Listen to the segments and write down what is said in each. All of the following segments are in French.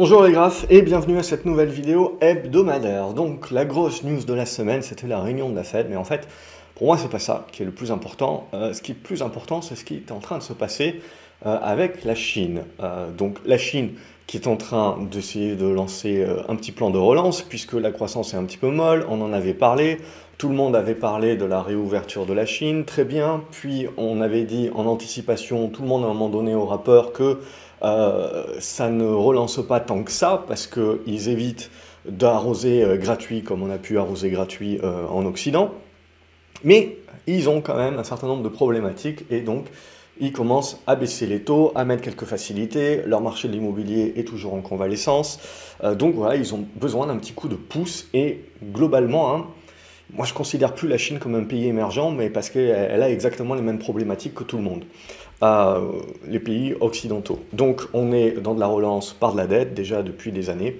Bonjour les graphes et bienvenue à cette nouvelle vidéo hebdomadaire. Donc la grosse news de la semaine c'était la réunion de la Fed, mais en fait pour moi c'est pas ça qui est le plus important. Euh, ce qui est plus important c'est ce qui est en train de se passer euh, avec la Chine. Euh, donc la Chine qui est en train d'essayer de lancer un petit plan de relance puisque la croissance est un petit peu molle, on en avait parlé, tout le monde avait parlé de la réouverture de la Chine, très bien, puis on avait dit en anticipation, tout le monde à un moment donné au rapport que ça ne relance pas tant que ça parce qu'ils évitent d'arroser euh, gratuit comme on a pu arroser gratuit euh, en Occident. Mais ils ont quand même un certain nombre de problématiques et donc ils commencent à baisser les taux, à mettre quelques facilités. Leur marché de l'immobilier est toujours en convalescence. donc voilà, ils ont besoin d'un petit coup de pouce et globalement, hein, moi je considère plus la Chine comme un pays émergent, mais parce qu'elle a exactement les mêmes problématiques que tout le monde euh, les pays occidentaux. Donc on est dans de la relance par de la dette déjà depuis des années.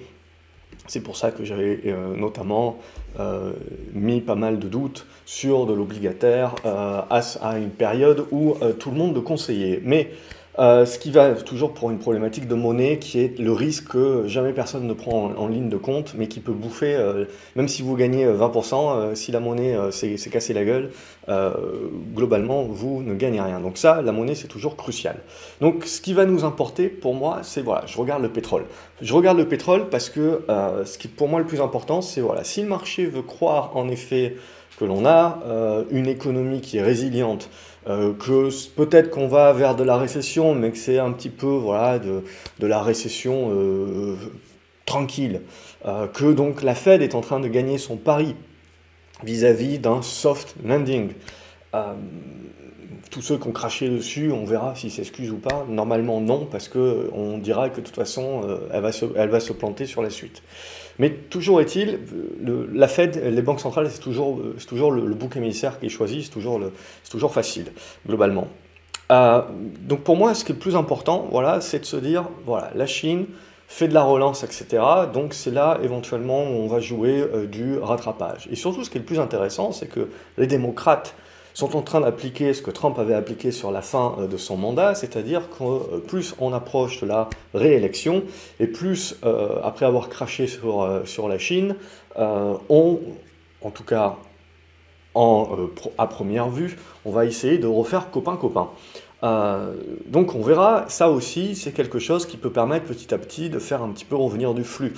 C'est pour ça que j'avais euh, notamment euh, mis pas mal de doutes sur de l'obligataire à, à, une période où tout le monde le conseillait. Mais euh, ce qui va toujours pour une problématique de monnaie qui est le risque que jamais personne ne prend en, ligne de compte, mais qui peut bouffer, euh, même si vous gagnez 20%, euh, si la monnaie s'est cassé la gueule, globalement, vous ne gagnez rien. Donc ça, la monnaie, c'est toujours crucial. Donc ce qui va nous importer, pour moi, c'est, voilà, je regarde le pétrole. Je regarde le pétrole parce que ce qui est pour moi le plus important, c'est, voilà, si le marché veut croire en effet que l'on a une économie qui est résiliente, euh, que peut-être qu'on va vers de la récession, mais que c'est un petit peu voilà, de, la récession euh, tranquille, euh, que donc la Fed est en train de gagner son pari vis-à-vis d'un soft landing. tous ceux qui ont craché dessus, on verra s'ils s'excusent ou pas. Normalement non, parce qu'on dira que de toute façon, elle, va elle va se planter sur la suite. Mais toujours est-il, la Fed, les banques centrales, c'est toujours, toujours le, bouc émissaire qui est choisi, c'est toujours, facile, globalement. Euh, donc pour moi, ce qui est le plus important, voilà, c'est de se dire, voilà, la Chine fait de la relance, etc. Donc c'est là, éventuellement, où on va jouer euh, du rattrapage. Et surtout, ce qui est le plus intéressant, c'est que les démocrates sont en train d'appliquer ce que Trump avait appliqué sur la fin euh, de son mandat, c'est-à-dire que euh, plus on approche de la réélection, et plus, euh, après avoir craché sur, sur la Chine, on, en tout cas en, à première vue, on va essayer de refaire copain-copain. donc on verra, ça aussi, c'est quelque chose qui peut permettre petit à petit de faire un petit peu revenir du flux.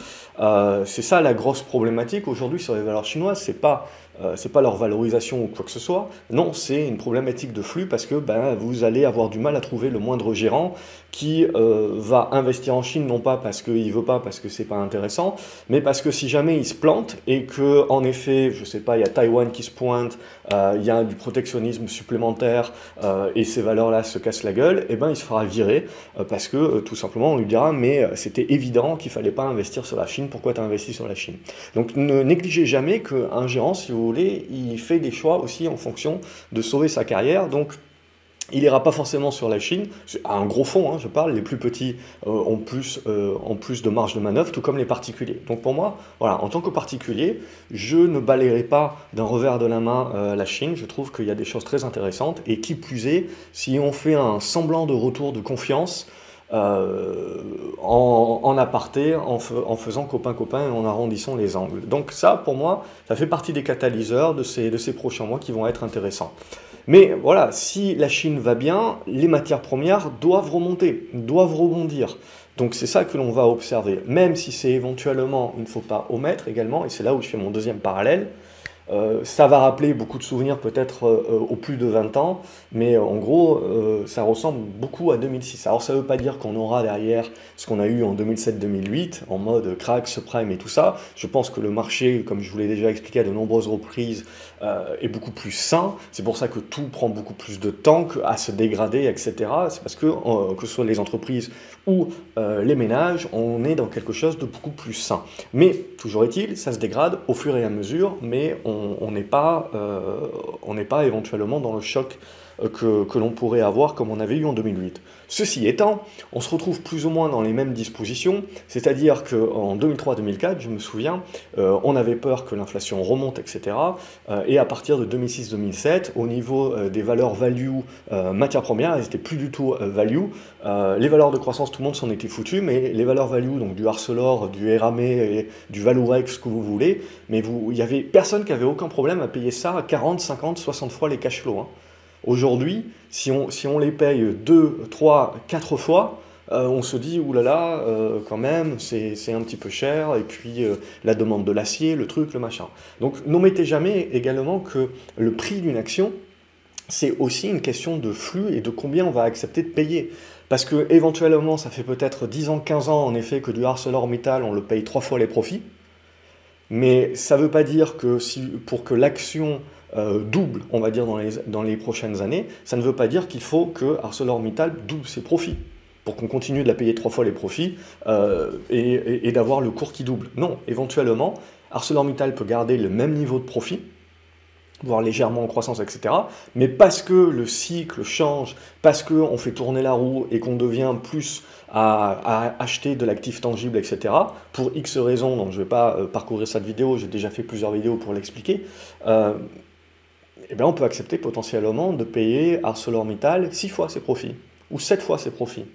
c'est ça la grosse problématique aujourd'hui sur les valeurs chinoises, c'est pas euh, c'est pas leur valorisation ou quoi que ce soit. Non, c'est une problématique de flux parce que ben, vous allez avoir du mal à trouver le moindre gérant qui euh, va investir en Chine, non pas parce qu'il veut pas, parce que c'est pas intéressant, mais parce que si jamais il se plante et que, en effet, je sais pas, il y a Taïwan qui se pointe, euh, il y a du protectionnisme supplémentaire et ces valeurs-là se cassent la gueule, et eh ben il se fera virer parce que tout simplement on lui dira mais c'était évident qu'il fallait pas investir sur la Chine, pourquoi tu as investi sur la Chine? Donc ne négligez jamais qu'un gérant, si vous il fait des choix aussi en fonction de sauver sa carrière. Donc, il n'ira pas forcément sur la Chine, à un gros fond, hein, je parle, les plus petits euh, ont, plus, euh, plus de marge de manœuvre, tout comme les particuliers. Donc pour moi, voilà, en tant que particulier, je ne balayerai pas d'un revers de la main euh, la Chine, je trouve qu'il y a des choses très intéressantes, et qui plus est, si on fait un semblant de retour de confiance, euh, en, aparté, en, faisant copain-copain et en arrondissant les angles. Donc ça, pour moi, ça fait partie des catalyseurs de ces, de ces prochains mois qui vont être intéressants. Mais voilà, si la Chine va bien, les matières premières doivent remonter, doivent rebondir. Donc c'est ça que l'on va observer, même si c'est éventuellement, il ne faut pas omettre également, et c'est là où je fais mon deuxième parallèle, euh, ça va rappeler beaucoup de souvenirs peut-être euh, euh, au plus de 20 ans, mais en gros, ça ressemble beaucoup à 2006. Alors ça ne veut pas dire qu'on aura derrière ce qu'on a eu en 2007-2008, en mode crack, subprime et tout ça. Je pense que le marché, comme je vous l'ai déjà expliqué à de nombreuses reprises, est beaucoup plus sain. C'est pour ça que tout prend beaucoup plus de temps à se dégrader, etc. C'est parce que, que ce soit les entreprises ou les ménages, on est dans quelque chose de beaucoup plus sain. Mais toujours est-il, ça se dégrade au fur et à mesure, mais on on n'est pas, euh, pas éventuellement dans le choc que, que l'on pourrait avoir comme on avait eu en 2008. Ceci étant, on se retrouve plus ou moins dans les mêmes dispositions, c'est-à-dire qu'en 2003-2004, je me souviens, euh, on avait peur que l'inflation remonte, etc. Euh, et à partir de 2006-2007, au niveau euh, des valeurs value matières premières, elles n'étaient plus du tout value. les valeurs de croissance, tout le monde s'en était foutu, mais les valeurs value, donc du Arcelor, du et du Valorex, ce que vous voulez, mais il n'y avait personne qui avait aucun problème à payer ça à 40, 50, 60 fois les cash flows. Hein. Aujourd'hui, si on, si on les paye 2, 3, 4 fois, euh, on se dit, oulala, euh, quand même, c'est un petit peu cher, et puis euh, la demande de l'acier, le truc, le machin. Donc n'omettez jamais également que le prix d'une action, c'est aussi une question de flux et de combien on va accepter de payer. Parce que éventuellement, ça fait peut-être 10 ans, 15 ans en effet que du ArcelorMittal, on le paye trois fois les profits. Mais ça ne veut pas dire que si, pour que l'action euh, double, on va dire, dans les, dans prochaines années, ça ne veut pas dire qu'il faut que ArcelorMittal double ses profits pour qu'on continue de la payer trois fois les profits euh, et, d'avoir le cours qui double. Non, éventuellement, ArcelorMittal peut garder le même niveau de profit, voire légèrement en croissance, etc. Mais parce que le cycle change, parce qu'on fait tourner la roue et qu'on devient plus à, acheter de l'actif tangible, etc., pour X raisons, donc je ne vais pas euh, parcourir cette vidéo, j'ai déjà fait plusieurs vidéos pour l'expliquer, eh bien, on peut accepter potentiellement de payer ArcelorMittal 6 fois ses profits, ou 7 fois ses profits.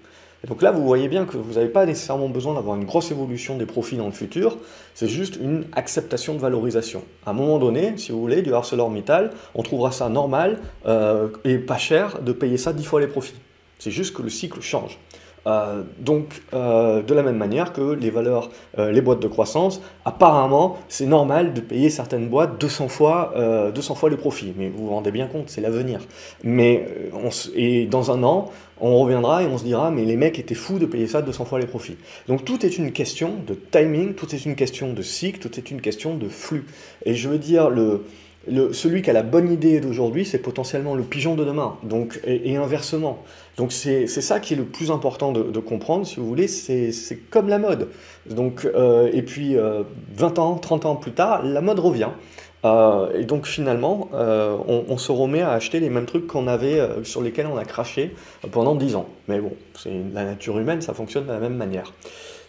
Et donc là, vous voyez bien que vous n'avez pas nécessairement besoin d'avoir une grosse évolution des profits dans le futur, c'est juste une acceptation de valorisation. À un moment donné, si vous voulez, du ArcelorMittal, on trouvera ça normal euh, et pas cher de payer ça 10 fois les profits. C'est juste que le cycle change. Euh, donc, euh, de la même manière que les valeurs, euh, les boîtes de croissance, apparemment, c'est normal de payer certaines boîtes 200 fois, 200 fois les profits. Mais vous vous rendez bien compte, c'est l'avenir. Mais et dans un an, on reviendra et on se dira, mais les mecs étaient fous de payer ça 200 fois les profits. Donc tout est une question de timing, tout est une question de cycle, tout est une question de flux. Et je veux dire, le, celui qui a la bonne idée d'aujourd'hui, c'est potentiellement le pigeon de demain, donc, et, inversement. Donc c'est ça qui est le plus important de, comprendre, si vous voulez, c'est comme la mode. Donc, euh, et puis 20 euh, ans, 30 ans plus tard, la mode revient. Euh, et donc finalement, on, se remet à acheter les mêmes trucs qu'on avait, sur lesquels on a craché pendant 10 ans. Mais bon, c'est la nature humaine, ça fonctionne de la même manière.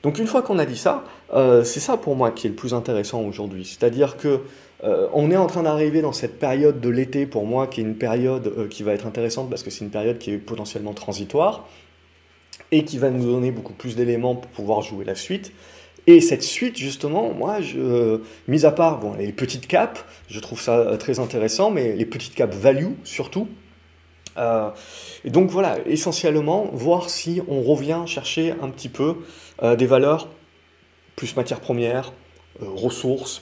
Donc une fois qu'on a dit ça, c'est ça pour moi qui est le plus intéressant aujourd'hui. C'est-à-dire que euh, on est en train d'arriver dans cette période de l'été, pour moi, qui est une période euh, qui va être intéressante parce que c'est une période qui est potentiellement transitoire et qui va nous donner beaucoup plus d'éléments pour pouvoir jouer la suite. Et cette suite, justement, moi, je, mis à part les petites capes, je trouve ça euh, très intéressant, mais les petites capes value surtout. et donc voilà, essentiellement, voir si on revient chercher un petit peu des valeurs plus matières premières, ressources,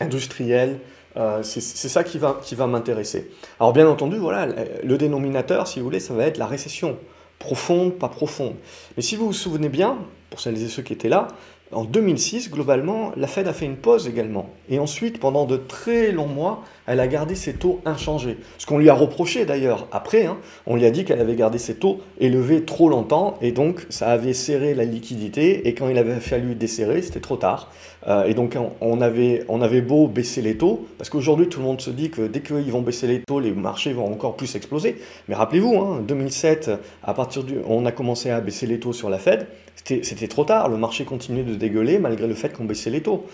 industriel. Euh, c'est ça qui va, qui va m'intéresser. Alors bien entendu, voilà, le dénominateur, si vous voulez, ça va être la récession. Profonde, pas profonde. Mais si vous vous souvenez bien, pour celles et ceux qui étaient là, en 2006, globalement, la Fed a fait une pause également. Et ensuite, pendant de très longs mois, elle a gardé ses taux inchangés. Ce qu'on lui a reproché d'ailleurs après, hein, on lui a dit qu'elle avait gardé ses taux élevés trop longtemps, et donc ça avait serré la liquidité, et quand il avait fallu desserrer, c'était trop tard. Euh, et donc on avait, on avait beau baisser les taux, parce qu'aujourd'hui tout le monde se dit que dès qu'ils vont baisser les taux, les marchés vont encore plus exploser. Mais rappelez-vous, hein, 2007, à partir du, on a commencé à baisser les taux sur la Fed, c'était trop tard, le marché continuait de dégueuler malgré le fait qu'on baissait les taux.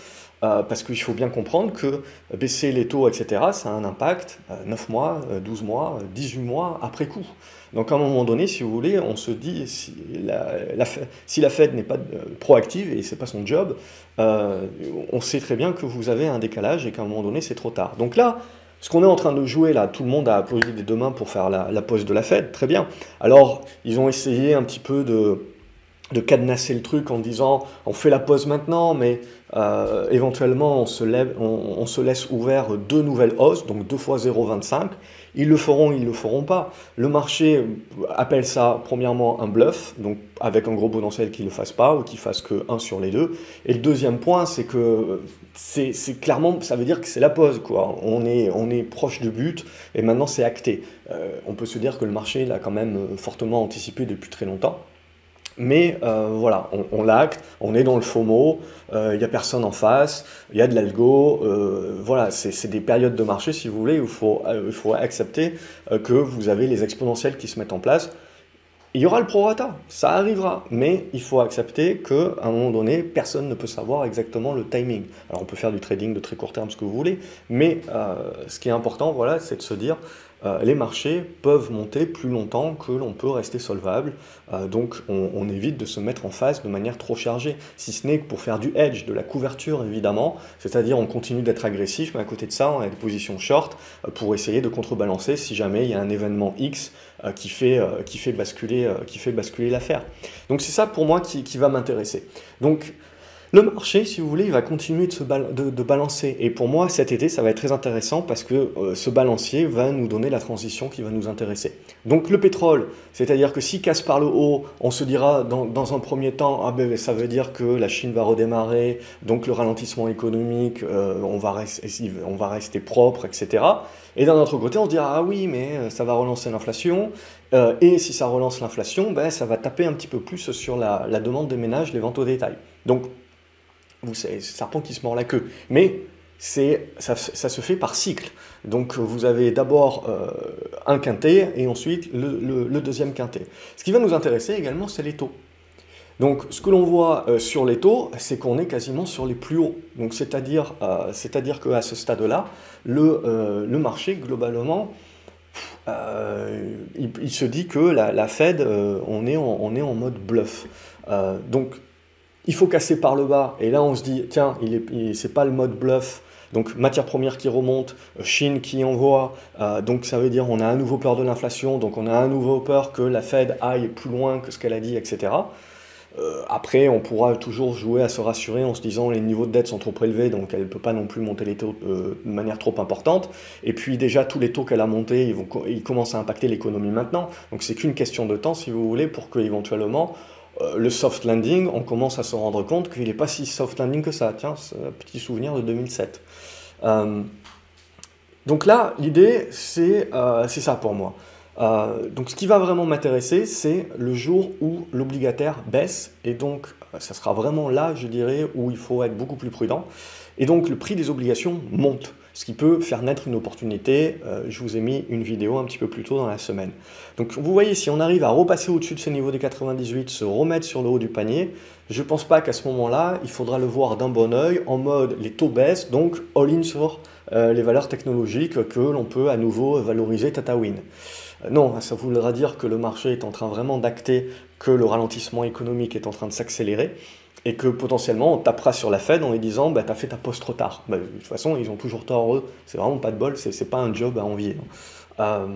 Euh, parce qu'il faut bien comprendre que baisser les taux, etc., ça a un impact 9 euh, mois, 12 mois, 18 mois après coup. Donc à un moment donné, si vous voulez, on se dit, si la, Fed n'est pas proactive, et ce n'est pas son job, euh, on sait très bien que vous avez un décalage et qu'à un moment donné, c'est trop tard. Donc là, ce qu'on est en train de jouer là, tout le monde a applaudi des deux mains pour faire la, la pause de la Fed, très bien. Alors, ils ont essayé un petit peu de de cadenasser le truc en disant on fait la pause maintenant, mais euh, éventuellement on se, laisse ouvert deux nouvelles hausses, donc deux fois 0,25. Ils le feront, ils le feront pas. Le marché appelle ça premièrement un bluff, donc avec un gros potentiel qu'il ne le fasse pas ou qu'il fasse que un sur les deux. Et le deuxième point, c'est que c'est clairement, ça veut dire que c'est la pause, quoi. On est, on est proche de but et maintenant c'est acté. Euh, on peut se dire que le marché l'a quand même fortement anticipé depuis très longtemps. Mais euh, voilà, on, l'acte, on est dans le FOMO, il euh, n'y a personne en face, il y a de l'algo. Euh, voilà, c'est des périodes de marché, si vous voulez, où il faut, faut accepter que vous avez les exponentiels qui se mettent en place. Il y aura le prorata, ça arrivera, mais il faut accepter qu'à un moment donné, personne ne peut savoir exactement le timing. Alors on peut faire du trading de très court terme, ce que vous voulez, mais ce qui est important, voilà, c'est de se dire, euh, les marchés peuvent monter plus longtemps que l'on peut rester solvable. Euh, donc on, évite de se mettre en phase de manière trop chargée, si ce n'est que pour faire du hedge, de la couverture évidemment, c'est-à-dire on continue d'être agressif, mais à côté de ça on a des positions short euh, pour essayer de contrebalancer si jamais il y a un événement X qui fait, qui fait basculer, qui basculer l'affaire. Donc c'est ça pour moi qui, qui va m'intéresser. Donc le marché, si vous voulez, il va continuer de, se balancer. Et pour moi, cet été, ça va être très intéressant parce que euh, ce balancier va nous donner la transition qui va nous intéresser. Donc le pétrole, c'est-à-dire que si casse par le haut, on se dira dans, un premier temps, ah ben, ça veut dire que la Chine va redémarrer, donc le ralentissement économique, euh, on, va rester, on va rester propre, etc. Et d'un autre côté, on se dira, ah oui, mais euh, ça va relancer l'inflation. et si ça relance l'inflation, ben, ça va taper un petit peu plus sur la, la demande des ménages, les ventes au détail. Donc vous savez, serpent qui se mord la queue. Mais ça, se fait par cycle. Donc vous avez d'abord euh, un quintet et ensuite le, deuxième quintet. Ce qui va nous intéresser également, c'est les taux. Donc ce que l'on voit euh, sur les taux, c'est qu'on est quasiment sur les plus hauts. Donc c'est-à-dire, euh, qu'à ce stade-là, le, le, marché globalement, il, se dit que la, Fed, on, est en, on est en mode bluff. donc il faut casser par le bas. Et là, on se dit, tiens, il est, c'est pas le mode bluff. Donc matière première qui remonte, euh, Chine qui envoie, euh, donc ça veut dire on a un nouveau peur de l'inflation, donc on a un nouveau peur que la Fed aille plus loin que ce qu'elle a dit, etc. Euh, après, on pourra toujours jouer à se rassurer en se disant les niveaux de dette sont trop élevés, donc elle ne peut pas non plus monter les taux de manière trop importante. Et puis déjà, tous les taux qu'elle a montés, ils, commencent à impacter l'économie maintenant. Donc c'est qu'une question de temps, si vous voulez, pour qu'éventuellement euh, le soft landing, on commence à se rendre compte qu'il n'est pas si soft landing que ça. Tiens, petit souvenir de 2007. Euh, donc là, l'idée, euh, c'est ça pour moi. donc ce qui va vraiment m'intéresser, c'est le jour où l'obligataire baisse, et donc ça sera vraiment là, je dirais, où il faut être beaucoup plus prudent, et donc le prix des obligations monte ce qui peut faire naître une opportunité. Euh, je vous ai mis une vidéo un petit peu plus tôt dans la semaine. Donc vous voyez, si on arrive à repasser au-dessus de ce niveau des 98, se remettre sur le haut du panier, je ne pense pas qu'à ce moment-là, il faudra le voir d'un bon oeil, en mode les taux baissent, donc all-in sur euh, les valeurs technologiques que l'on peut à nouveau valoriser Tatawin. Euh, non, ça voudra dire que le marché est en train vraiment d'acter que le ralentissement économique est en train de s'accélérer et que potentiellement on tapera sur la Fed en lui disant bah, t'as fait ta poste trop tard. Bah, de toute façon, ils ont toujours tort eux, c'est vraiment pas de bol, c'est pas un job à envier. Euh,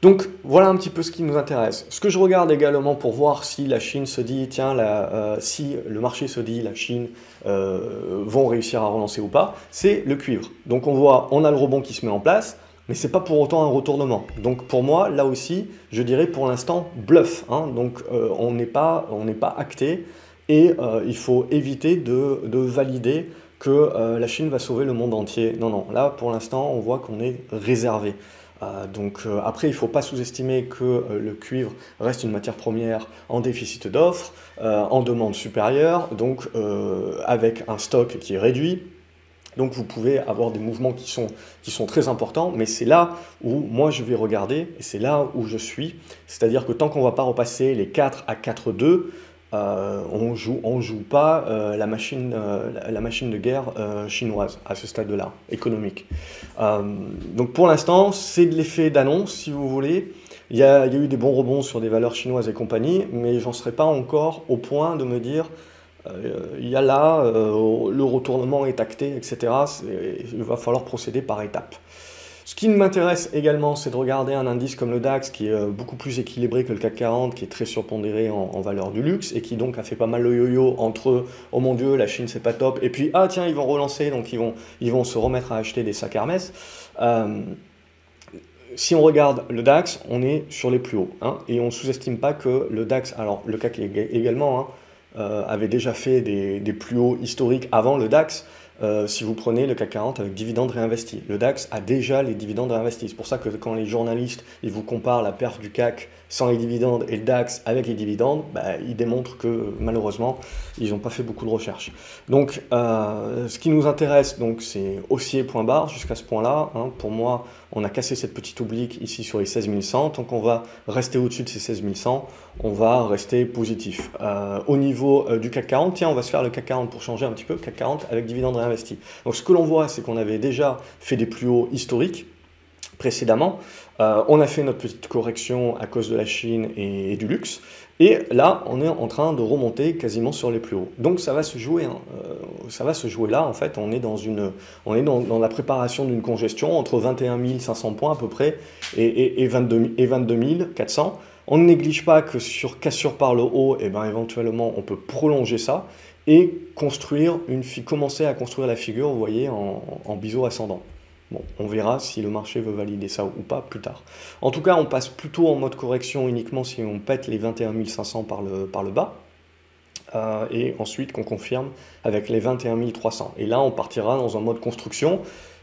donc voilà un petit peu ce qui nous intéresse. Ce que je regarde également pour voir si la Chine se dit, tiens, euh, si le marché se dit, la Chine euh, vont réussir à relancer ou pas, c'est le cuivre. Donc on voit, on a le rebond qui se met en place, mais c'est pas pour autant un retournement. Donc pour moi, là aussi, je dirais pour l'instant bluff. Hein. Donc on n'est pas, on n'est pas acté. Et euh, il faut éviter de, valider que euh, la Chine va sauver le monde entier. Non, non, là pour l'instant on voit qu'on est réservé. Euh, donc après, il ne faut pas sous-estimer que le cuivre reste une matière première en déficit d'offres, en demande supérieure, donc avec un stock qui est réduit. Donc vous pouvez avoir des mouvements qui sont, qui sont très importants, mais c'est là où moi je vais regarder, et c'est là où je suis. C'est-à-dire que tant qu'on ne va pas repasser les 4 à 4,2, euh, on joue, on joue pas euh, la, machine, euh, la, machine de guerre chinoise à ce stade-là, économique. donc pour l'instant, c'est de l'effet d'annonce, si vous voulez. Il y, a, eu des bons rebonds sur des valeurs chinoises et compagnie, mais j'en serais pas encore au point de me dire il y a là, le retournement est acté, etc. Il va falloir procéder par étapes. Ce qui m'intéresse également, c'est de regarder un indice comme le DAX qui est euh, beaucoup plus équilibré que le CAC 40, qui est très surpondéré en, valeur du luxe et qui donc a fait pas mal le yo-yo entre oh mon dieu, la Chine c'est pas top, et puis ah tiens, ils vont relancer, donc ils vont, ils vont se remettre à acheter des sacs Hermès. Euh, si on regarde le DAX, on est sur les plus hauts. Hein, et on ne sous-estime pas que le DAX, alors le CAC également, hein, euh, avait déjà fait des, des, plus hauts historiques avant le DAX. Euh, si vous prenez le CAC 40 avec dividendes réinvestis. Le DAX a déjà les dividendes réinvestis. C'est pour ça que quand les journalistes ils vous comparent la perte du CAC sans les dividendes et le DAX avec les dividendes, bah, ils démontrent que malheureusement, ils n'ont pas fait beaucoup de recherches. Donc, euh, ce qui nous intéresse, donc, c'est haussier point barre jusqu'à ce point-là. Hein. Pour moi, on a cassé cette petite oblique ici sur les 16 100. Tant qu'on va rester au-dessus de ces 16 100, on va rester positif. Euh, au niveau euh, du CAC 40, tiens, on va se faire le CAC 40 pour changer un petit peu, CAC 40 avec dividendes réinvestis. Donc ce que l'on voit, c'est qu'on avait déjà fait des plus hauts historiques précédemment. Euh, on a fait notre petite correction à cause de la Chine et, du luxe. Et là, on est en train de remonter quasiment sur les plus hauts. Donc ça va se jouer, hein. euh, ça va se jouer là. En fait, on est dans une, on est dans, la préparation d'une congestion entre 21 500 points à peu près et, et, 22, et 22 400. On ne néglige pas que sur cassure par le haut, et eh ben éventuellement, on peut prolonger ça et construire une, commencer à construire la figure, vous voyez, en, en biseau ascendant. On verra si le marché veut valider ça ou pas plus tard. En tout cas, on passe plutôt en mode correction uniquement si on pète les 21 500 par le, par le bas. Euh, et ensuite qu'on confirme avec les 21 300. Et là, on partira dans un mode construction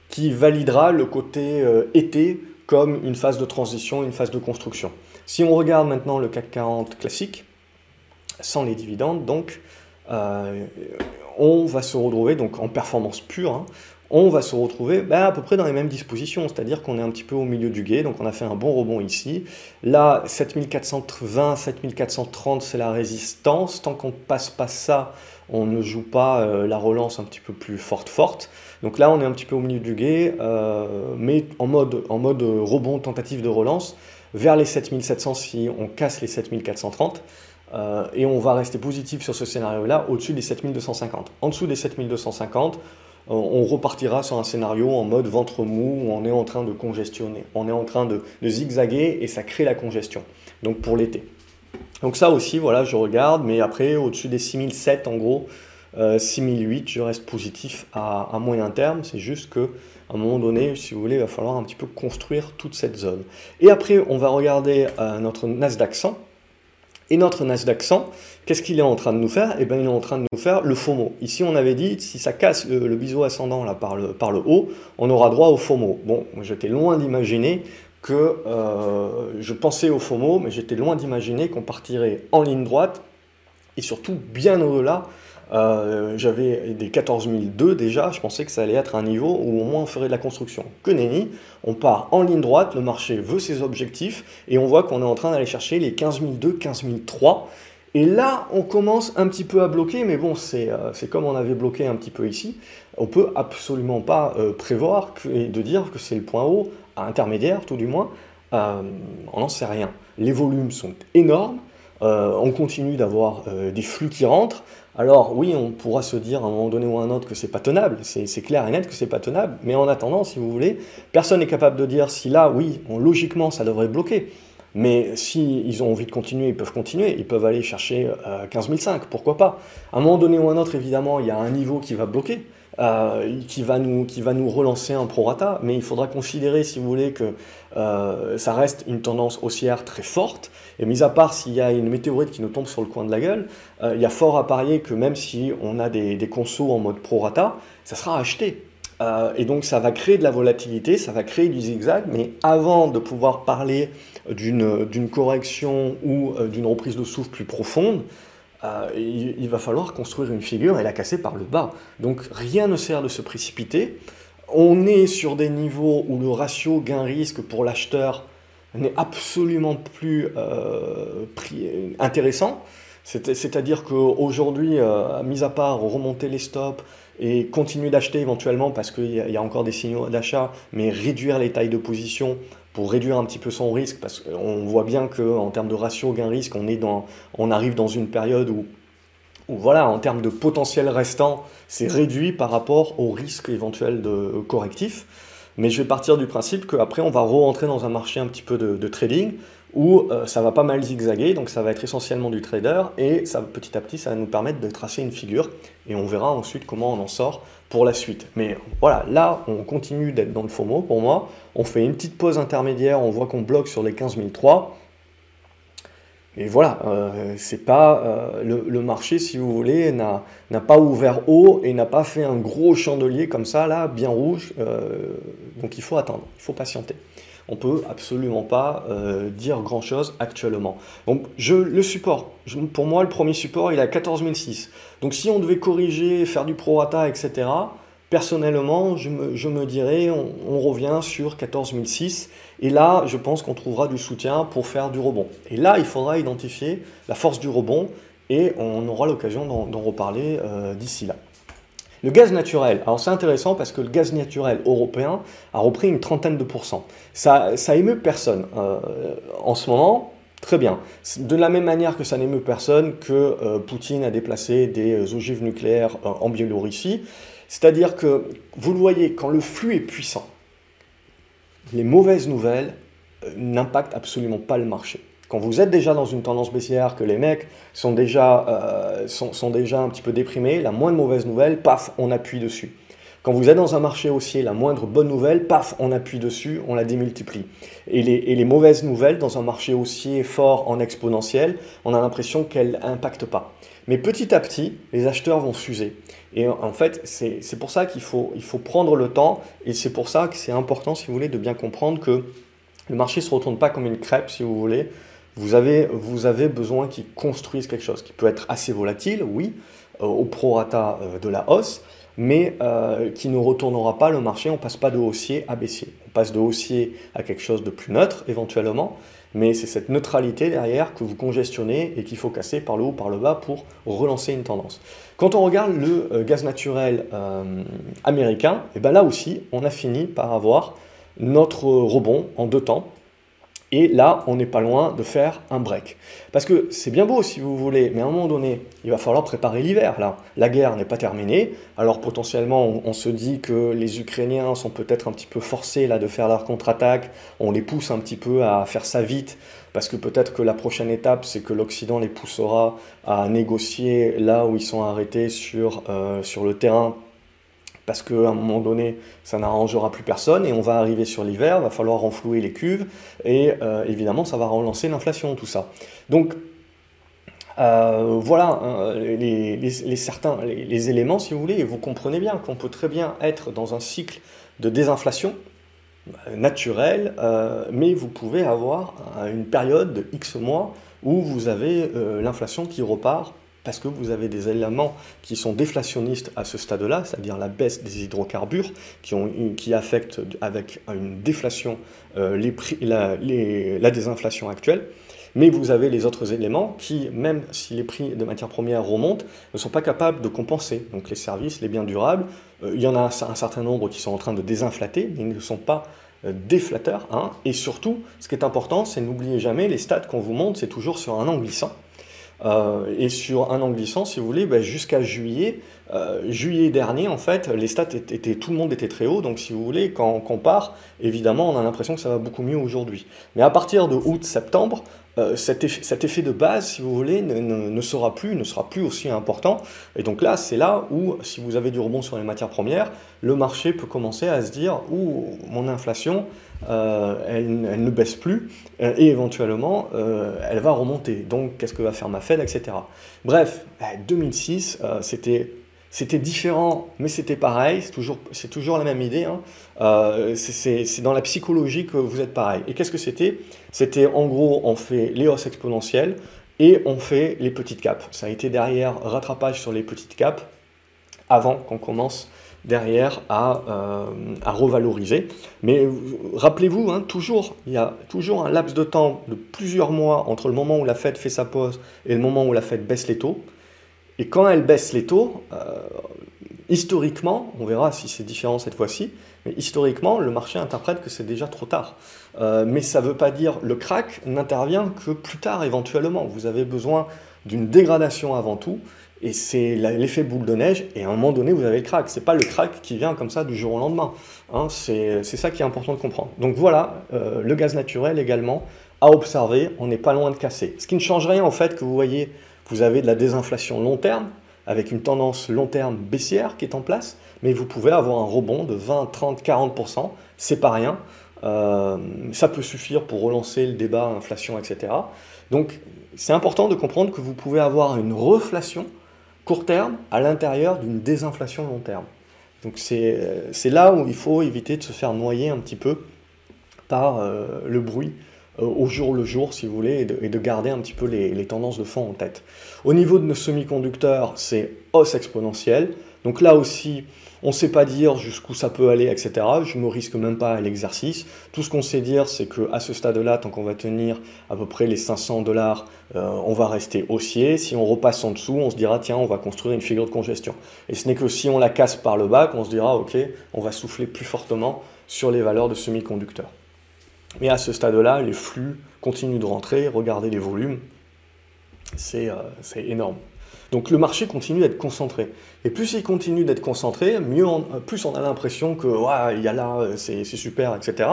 qui validera le côté euh, été comme une phase de transition, une phase de construction. Si on regarde maintenant le CAC 40 classique, sans les dividendes, donc, euh, on va se retrouver donc en performance pure. Hein, on va se retrouver ben, à peu près dans les mêmes dispositions, c'est-à-dire qu'on est un petit peu au milieu du guet, donc on a fait un bon rebond ici. Là, 7420, 7430, c'est la résistance. Tant qu'on ne passe pas ça, on ne joue pas euh, la relance un petit peu plus forte, forte. Donc là, on est un petit peu au milieu du guet, euh, mais en mode, en mode rebond, tentative de relance, vers les 7700 si on casse les 7430. Euh, et on va rester positif sur ce scénario-là au-dessus des 7250. En dessous des 7250, on repartira sur un scénario en mode ventre mou où on est en train de congestionner, on est en train de, zigzaguer et ça crée la congestion. Donc pour l'été. Donc ça aussi, voilà, je regarde, mais après au-dessus des 6007 en gros, 6008, euh, je reste positif à, moyen terme. C'est juste que à un moment donné, si vous voulez, il va falloir un petit peu construire toute cette zone. Et après, on va regarder euh, notre Nasdaq 100. Et notre Nasdaq 100, qu'est-ce qu'il est en train de nous faire? Eh bien, il est en train de nous faire le FOMO. Ici, on avait dit, si ça casse le, biseau ascendant là, par, le, par le haut, on aura droit au FOMO. Bon, j'étais loin d'imaginer que euh, je pensais au FOMO, mais j'étais loin d'imaginer qu'on partirait en ligne droite et surtout bien au-delà euh, j'avais des 14002 déjà, je pensais que ça allait être un niveau où au moins on ferait de la construction. Que nenni, on part en ligne droite, le marché veut ses objectifs, et on voit qu'on est en train d'aller chercher les 15002, 15003. Et là, on commence un petit peu à bloquer, mais bon, c'est euh, comme on avait bloqué un petit peu ici. On peut absolument pas euh, prévoir et de dire que c'est le point haut, à intermédiaire tout du moins. on n'en sait rien. Les volumes sont énormes. on continue d'avoir des flux qui rentrent. Alors oui, on pourra se dire à un moment donné ou à un autre que c'est pas tenable, c'est clair et net que c'est pas tenable, mais en attendant, si vous voulez, personne n'est capable de dire si là, oui, logiquement, ça devrait bloquer. Mais s'ils ils ont envie de continuer, ils peuvent continuer, ils peuvent aller chercher 15 005, pourquoi pas. À un moment donné ou à un autre, évidemment, il y a un niveau qui va bloquer. Euh, qui, va nous, qui va nous relancer un prorata, mais il faudra considérer, si vous voulez, que euh, ça reste une tendance haussière très forte, et mis à part s'il y a une météorite qui nous tombe sur le coin de la gueule, euh, il y a fort à parier que même si on a des, des consos en mode prorata, ça sera acheté. et donc ça va créer de la volatilité, ça va créer du zigzag, mais avant de pouvoir parler d'une correction ou d'une reprise de souffle plus profonde, euh, il, va falloir construire une figure et la casser par le bas. Donc rien ne sert de se précipiter. On est sur des niveaux où le ratio gain-risque pour l'acheteur n'est absolument plus euh, intéressant. C'est-à-dire qu'aujourd'hui, euh, mis à part remonter les stops et continuer d'acheter éventuellement parce qu'il y, a encore des signaux d'achat, mais réduire les tailles de position pour réduire un petit peu son risque, parce qu'on voit bien qu'en termes de ratio gain-risque, on, arrive dans une période où, voilà, en termes de potentiel restant, c'est réduit par rapport au risque éventuel de correctif. Mais je vais partir du principe qu'après, on va re-rentrer dans un marché un petit peu de, trading où euh, ça va pas mal zigzaguer, donc ça va être essentiellement du trader, et ça, petit à petit, ça va nous permettre de tracer une figure, et on verra ensuite comment on en sort pour la suite. Mais voilà, là, on continue d'être dans le FOMO pour moi. On fait une petite pause intermédiaire, on voit qu'on bloque sur les 15003. et voilà, euh, c'est pas euh, le, marché, si vous voulez, n'a pas ouvert haut et n'a pas fait un gros chandelier comme ça, là, bien rouge. Donc il faut attendre, il faut patienter. On peut absolument pas dire grand chose actuellement. Donc je, le support, pour moi, le premier support, il est à 14006. Donc si on devait corriger, faire du prorata, etc., personnellement, je me, dirais, on, revient sur 14006. Et là, je pense qu'on trouvera du soutien pour faire du rebond. Et là, il faudra identifier la force du rebond et on aura l'occasion d'en reparler euh, d'ici là. Le gaz naturel, alors c'est intéressant parce que le gaz naturel européen a repris une trentaine de pourcents. Ça, émeut personne. Euh, en ce moment, très bien. De la même manière que ça n'émeut personne que euh, Poutine a déplacé des ogives nucléaires en Biélorussie, c'est-à-dire que, vous le voyez, quand le flux est puissant, les mauvaises nouvelles euh, n'impactent absolument pas le marché. Quand vous êtes déjà dans une tendance baissière, que les mecs sont déjà, euh, sont, déjà un petit peu déprimés, la moindre mauvaise nouvelle, paf, on appuie dessus. Quand vous êtes dans un marché haussier, la moindre bonne nouvelle, paf, on appuie dessus, on la démultiplie. Et les, et les mauvaises nouvelles dans un marché haussier fort en exponentiel, on a l'impression qu'elles n'impactent pas. Mais petit à petit, les acheteurs vont s'user. Et en fait, c'est pour ça qu'il faut, il faut prendre le temps, et c'est pour ça que c'est important, si vous voulez, de bien comprendre que le marché ne se retourne pas comme une crêpe, si vous voulez. Vous avez, vous avez besoin qu'il construise quelque chose qui peut être assez volatile, oui, euh, au prorata euh, de la hausse, mais euh, qui ne retournera pas le marché. On passe pas de haussier à baissier. On passe de haussier à quelque chose de plus neutre, éventuellement, mais c'est cette neutralité derrière que vous congestionnez et qu'il faut casser par le haut, par le bas pour relancer une tendance. Quand on regarde le euh, gaz naturel euh, américain, et eh ben là aussi, on a fini par avoir notre rebond en deux temps. Et là, on n'est pas loin de faire un break. Parce que c'est bien beau si vous voulez, mais à un moment donné, il va falloir préparer l'hiver. Là, la guerre n'est pas terminée. Alors potentiellement, on, se dit que les Ukrainiens sont peut-être un petit peu forcés là de faire leur contre-attaque. On les pousse un petit peu à faire ça vite, parce que peut-être que la prochaine étape, c'est que l'Occident les poussera à négocier là où ils sont arrêtés sur, euh, sur le terrain parce qu'à un moment donné, ça n'arrangera plus personne et on va arriver sur l'hiver, va falloir renflouer les cuves et euh, évidemment, ça va relancer l'inflation, tout ça. Donc, euh, voilà hein, les, certains, les, éléments, si vous voulez, et vous comprenez bien qu'on peut très bien être dans un cycle de désinflation euh, naturelle, mais vous pouvez avoir une période de X mois où vous avez l'inflation qui repart parce que vous avez des éléments qui sont déflationnistes à ce stade-là, c'est-à-dire la baisse des hydrocarbures qui, affectent avec une déflation euh, la, désinflation actuelle. Mais vous avez les autres éléments qui, même si les prix de matières premières remontent, ne sont pas capables de compenser. Donc les services, les biens durables, euh, il y en a un, certain nombre qui sont en train de désinflater, mais ils ne sont pas euh, déflateurs. Hein. Et surtout, ce qui est important, c'est n'oubliez jamais, les stats qu'on vous montre, c'est toujours sur un an glissant. Euh, et sur un an glissant, si vous voulez, bah, jusqu'à juillet, euh, juillet dernier, en fait, les stats étaient, tout le monde était très haut. Donc, si vous voulez, quand on compare, évidemment, on a l'impression que ça va beaucoup mieux aujourd'hui. Mais à partir de août-septembre, euh, cet, effet, de base, si vous voulez, ne, sera plus, ne sera plus aussi important. Et donc là, c'est là où, si vous avez du rebond sur les matières premières, le marché peut commencer à se dire, ou mon inflation, euh, elle, ne baisse plus, euh, et éventuellement, elle va remonter. Donc, qu'est-ce que va faire ma Fed, etc. Bref, 2006, c'était c'était différent, mais c'était pareil, c'est toujours, la même idée. Hein. C'est dans la psychologie que vous êtes pareil. Et qu'est-ce que c'était? C'était en gros, on fait les hausses exponentielles et on fait les petites capes. Ça a été derrière rattrapage sur les petites capes avant qu'on commence derrière à, euh, revaloriser. Mais rappelez-vous, hein, toujours, il y a toujours un laps de temps de plusieurs mois entre le moment où la Fed fait sa pause et le moment où la Fed baisse les taux. Et quand elle baisse les taux, euh, historiquement, on verra si c'est différent cette fois-ci, mais historiquement, le marché interprète que c'est déjà trop tard. Euh, mais ça ne veut pas dire le crack n'intervient que plus tard éventuellement. Vous avez besoin d'une dégradation avant tout, et c'est l'effet boule de neige, et à un moment donné, vous avez le crack. Ce n'est pas le crack qui vient comme ça du jour au lendemain. Hein, c'est ça qui est important de comprendre. Donc voilà, euh, le gaz naturel également, à observer, on n'est pas loin de casser. Ce qui ne change rien en fait que vous voyez vous avez de la désinflation long terme, avec une tendance long terme baissière qui est en place, mais vous pouvez avoir un rebond de 20, 30, 40%, c'est pas rien. Euh, ça peut suffire pour relancer le débat inflation, etc. Donc c'est important de comprendre que vous pouvez avoir une reflation court terme à l'intérieur d'une désinflation long terme. Donc c'est là où il faut éviter de se faire noyer un petit peu par le bruit euh, au jour le jour, si vous voulez, et de, garder un petit peu les, tendances de fond en tête. Au niveau de nos semi-conducteurs, c'est hausse exponentielle. Donc là aussi, on ne sait pas dire jusqu'où ça peut aller, etc. Je ne me risque même pas à l'exercice. Tout ce qu'on sait dire, c'est qu'à ce stade-là, tant qu'on va tenir à peu près les 500 dollars, euh, on va rester haussier. Si on repasse en dessous, on se dira, tiens, on va construire une figure de congestion. Et ce n'est que si on la casse par le bas qu'on se dira, ok, on va souffler plus fortement sur les valeurs de semi-conducteurs. Mais à ce stade-là, les flux continuent de rentrer, regardez les volumes, c'est euh, énorme. Donc le marché continue d'être concentré. Et plus il continue d'être concentré, mieux plus on a l'impression que il y a là, c'est super, etc.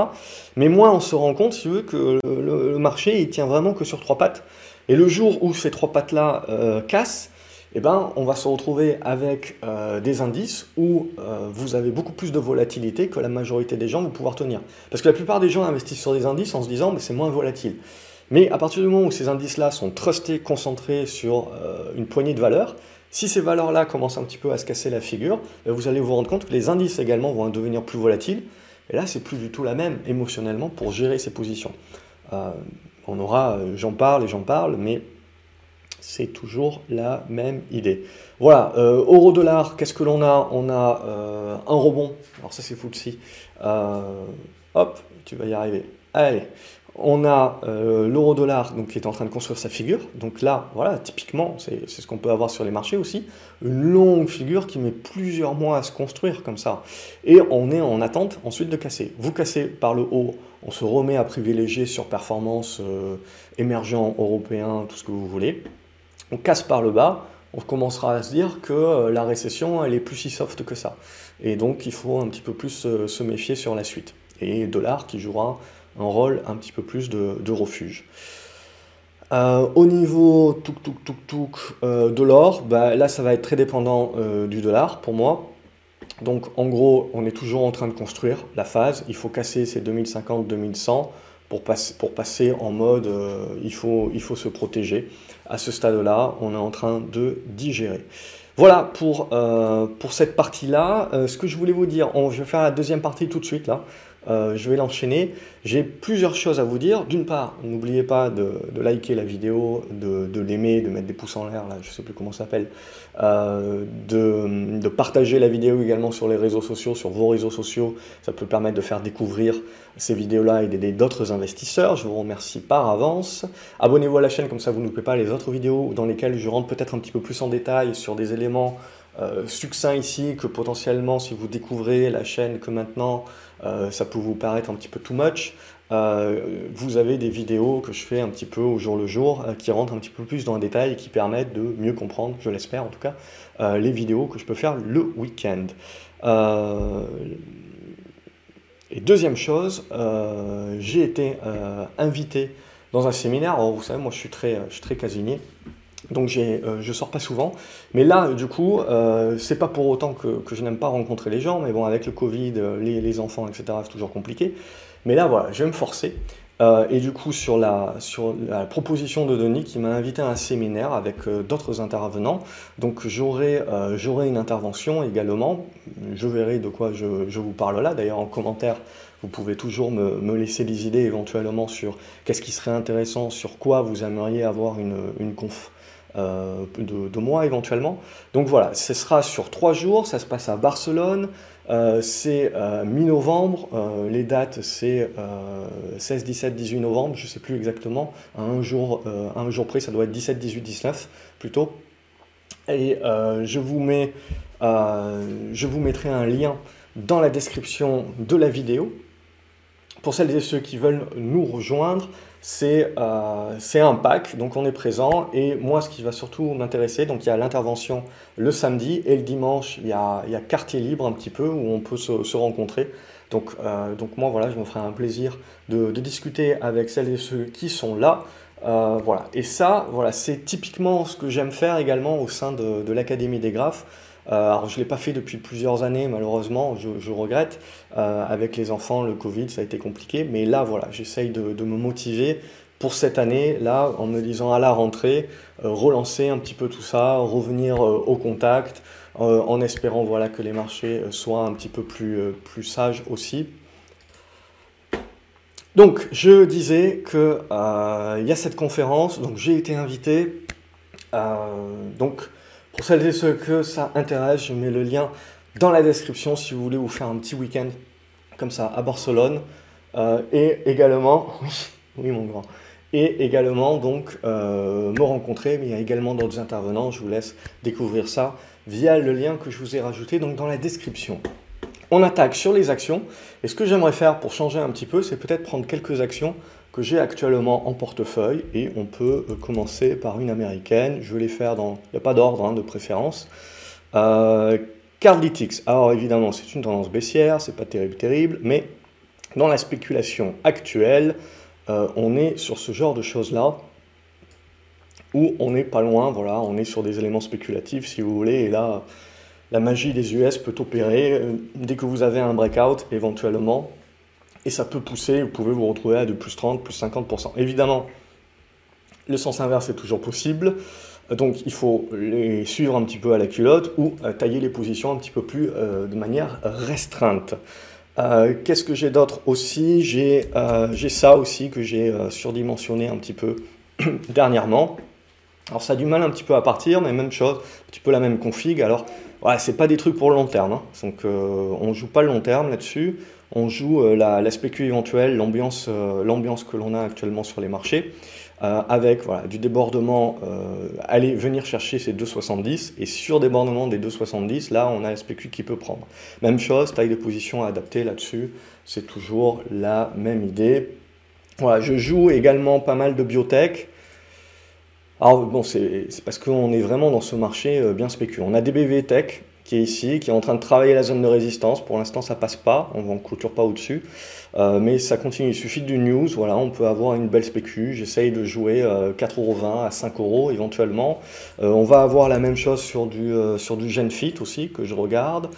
Mais moins on se rend compte, si vous que le, marché il tient vraiment que sur trois pattes. Et le jour où ces trois pattes-là euh, cassent, eh ben, on va se retrouver avec euh, des indices où euh, vous avez beaucoup plus de volatilité que la majorité des gens vont pouvoir tenir. Parce que la plupart des gens investissent sur des indices en se disant, c'est moins volatile. Mais à partir du moment où ces indices-là sont trustés, concentrés sur euh, une poignée de valeurs, si ces valeurs-là commencent un petit peu à se casser la figure, ben, vous allez vous rendre compte que les indices également vont devenir plus volatiles. Et là, c'est plus du tout la même émotionnellement pour gérer ces positions. on aura, j'en parle et j'en parle, mais c'est toujours la même idée. Voilà, euh, euro-dollar, qu'est-ce que l'on a? On a euh, un rebond, alors ça c'est FTSE, euh, hop, tu vas y arriver. Allez, on a l'euro-dollar qui est en train de construire sa figure. Donc là, voilà, typiquement, c'est ce qu'on peut avoir sur les marchés aussi. Une longue figure qui met plusieurs mois à se construire comme ça. Et on est en attente ensuite de casser. Vous cassez par le haut, on se remet à privilégier sur performance émergent européen, tout ce que vous voulez on casse par le bas, on commencera à se dire que euh, la récession, elle est plus si soft que ça. Et donc, il faut un petit peu plus euh, se méfier sur la suite. Et dollar qui jouera un rôle un petit peu plus de, refuge. Euh, au niveau touk touk touk touk de l'or, bah, là ça va être très dépendant du dollar pour moi. Donc en gros, on est toujours en train de construire la phase. Il faut casser ces 2050-2100 pour, pour passer en mode il, faut, il faut se protéger à ce stade-là, on est en train de digérer. Voilà pour, euh, pour cette partie-là. Euh, ce que je voulais vous dire, je vais faire la deuxième partie tout de suite là. Euh, je vais l'enchaîner. J'ai plusieurs choses à vous dire. D'une part, n'oubliez pas de, liker la vidéo, de, l'aimer, de mettre des pouces en l'air, là, je ne sais plus comment ça s'appelle, euh, de, partager la vidéo également sur les réseaux sociaux, sur vos réseaux sociaux. Ça peut permettre de faire découvrir ces vidéos-là et d'aider d'autres investisseurs. Je vous remercie par avance. Abonnez-vous à la chaîne, comme ça vous ne loupez pas les autres vidéos dans lesquelles je rentre peut-être un petit peu plus en détail sur des éléments euh, succincts ici que potentiellement si vous découvrez la chaîne que maintenant ça peut vous paraître un petit peu too much. Euh, vous avez des vidéos que je fais un petit peu au jour le jour euh, qui rentrent un petit peu plus dans le détail et qui permettent de mieux comprendre, je l'espère en tout cas, les vidéos que je peux faire le week-end. et deuxième chose, j'ai été invité dans un séminaire. Alors, vous savez, moi je suis très, je suis très casinier. Donc j'ai, euh, je sors pas souvent. Mais là, du coup, euh, c'est pas pour autant que, que je n'aime pas rencontrer les gens, mais bon, avec le Covid, euh, les, les enfants, etc., c'est toujours compliqué. Mais là, voilà, je vais me forcer. Euh, et du coup, sur la, sur la proposition de Denis qui m'a invité à un séminaire avec d'autres intervenants, donc j'aurai, j'aurai une intervention également. Je verrai de quoi je, je vous parle là. D'ailleurs, en commentaire, vous pouvez toujours me, me, laisser des idées éventuellement sur qu'est-ce qui serait intéressant, sur quoi vous aimeriez avoir une, une conf euh, de, mois éventuellement. Donc voilà, ce sera sur trois jours, ça se passe à Barcelone, euh, c'est euh, mi-novembre, les dates c'est 16, 17, 18 novembre, je sais plus exactement, un jour, un jour près, ça doit être 17, 18, 19 plutôt. Et je, vous mets, je vous mettrai un lien dans la description de la vidéo. Pour celles et ceux qui veulent nous rejoindre, euh, c'est un pack, donc on est présent. Et moi, ce qui va surtout m'intéresser, donc il y a l'intervention le samedi et le dimanche, il y a, il y a quartier libre un petit peu où on peut se, rencontrer. Donc, euh, donc moi, voilà, je me ferai un plaisir de, discuter avec celles et ceux qui sont là. Euh, voilà. Et ça, voilà, c'est typiquement ce que j'aime faire également au sein de, de l'Académie des graphes. Euh, alors je ne l'ai pas fait depuis plusieurs années, malheureusement, je, regrette. Euh, avec les enfants, le Covid, ça a été compliqué. Mais là, voilà, j'essaye de, me motiver pour cette année, là, en me disant à la rentrée, relancer un petit peu tout ça, revenir au contact, en espérant voilà, que les marchés soient un petit peu plus, plus sages aussi. Donc, je disais qu'il euh, y a cette conférence, donc j'ai été invité. Euh, donc, pour celles et ceux que ça intéresse, je mets le lien dans la description si vous voulez vous faire un petit week-end comme ça à Barcelone. Euh, et également, oui, mon grand, et également donc me rencontrer, mais il y a également d'autres intervenants, je vous laisse découvrir ça via le lien que je vous ai rajouté donc dans la description on attaque sur les actions. Et ce que j'aimerais faire pour changer un petit peu, c'est peut-être prendre quelques actions que j'ai actuellement en portefeuille et on peut euh, commencer par une américaine. Je vais les faire dans, il n'y a pas d'ordre hein, de préférence. Euh, alors évidemment c'est une tendance baissière, c'est pas terrible terrible, mais dans la spéculation actuelle, euh, on est sur ce genre de choses là où on n'est pas loin, voilà, on est sur des éléments spéculatifs si vous voulez, et là la magie des US peut opérer euh, dès que vous avez un breakout éventuellement, et ça peut pousser, vous pouvez vous retrouver à de plus 30, plus 50%. Évidemment, le sens inverse est toujours possible, donc il faut les suivre un petit peu à la culotte ou euh, tailler les positions un petit peu plus euh, de manière restreinte. Qu'est-ce que j'ai d'autre aussi? J'ai ça aussi que j'ai surdimensionné un petit peu dernièrement. Alors ça a du mal un petit peu à partir, mais même chose, un petit peu la même config. Alors ouais, c'est pas des trucs pour le long terme. Hein. Donc euh, on joue pas le long terme là-dessus. On joue euh, la, la spécu l'ambiance, euh, l'ambiance que l'on a actuellement sur les marchés, avec voilà, du débordement, aller venir chercher ces 2,70 et sur débordement des 2,70, là on a spécu qui peut prendre. Même chose, taille de position adaptée là-dessus, c'est toujours la même idée. Voilà, je joue également pas mal de biotech. Bon, c'est parce qu'on est vraiment dans ce marché euh, bien spéculé. On a DBV Tech qui est ici, qui est en train de travailler la zone de résistance. Pour l'instant, ça passe pas, on ne clôture pas au-dessus, euh, mais ça continue. Il suffit d'une news, voilà, on peut avoir une belle spécu. J'essaye de jouer 4,20€ euh, à 5€ éventuellement. on va avoir la même chose sur du, sur du Genfit aussi, que je regarde.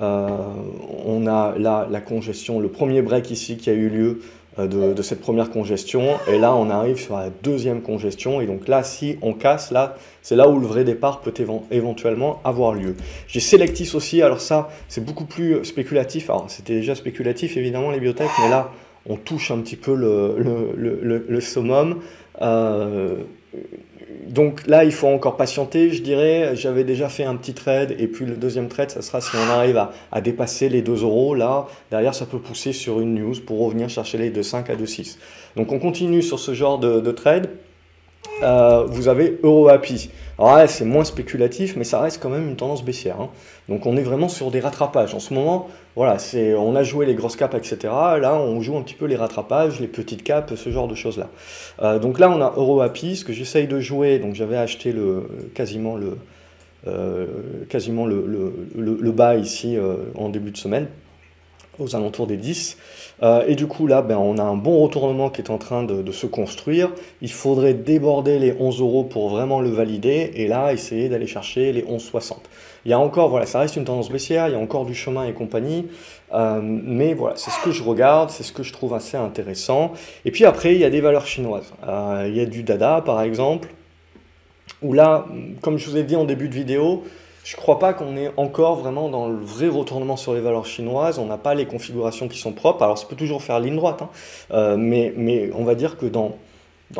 on a là la congestion, le premier break ici qui a eu lieu euh, de, cette première congestion. Et là, on arrive sur la deuxième congestion. Et donc là, si on casse, là, c'est là où le vrai départ peut éventuellement avoir lieu. J'ai Selectis aussi. Alors ça, c'est beaucoup plus spéculatif. Alors c'était déjà spéculatif, évidemment, les biotech. Mais là, on touche un petit peu le, le, le, summum. Euh, donc là, il faut encore patienter, je dirais. J'avais déjà fait un petit trade, et puis le deuxième trade, ça sera si on arrive à, dépasser les 2 euros. Là, derrière, ça peut pousser sur une news pour revenir chercher les 2,5 à 2,6. Donc on continue sur ce genre de trade. Euh, vous avez EuroAPI. Alors là, c'est moins spéculatif, mais ça reste quand même une tendance baissière. Hein. Donc on est vraiment sur des rattrapages. En ce moment, voilà, c'est, on a joué les grosses caps, etc. Là, on joue un petit peu les rattrapages, les petites caps, ce genre de choses-là. Euh, donc là, on a EuroAPI, ce que j'essaye de jouer. Donc j'avais acheté le, quasiment le, euh, quasiment le, le, bas ici en début de semaine aux alentours des 10. Euh, et du coup, là, ben, on a un bon retournement qui est en train de, se construire. Il faudrait déborder les 11 euros pour vraiment le valider. Et là, essayer d'aller chercher les 11,60. Il y a encore, voilà, ça reste une tendance baissière, il y a encore du chemin et compagnie. Euh, mais voilà, c'est ce que je regarde, c'est ce que je trouve assez intéressant. Et puis après, il y a des valeurs chinoises. Euh, il y a du Dada, par exemple, où là, comme je vous ai dit en début de vidéo, je ne crois pas qu'on est encore vraiment dans le vrai retournement sur les valeurs chinoises. On n'a pas les configurations qui sont propres. Alors, ça peut toujours faire ligne droite, hein. euh, mais, on va dire que dans,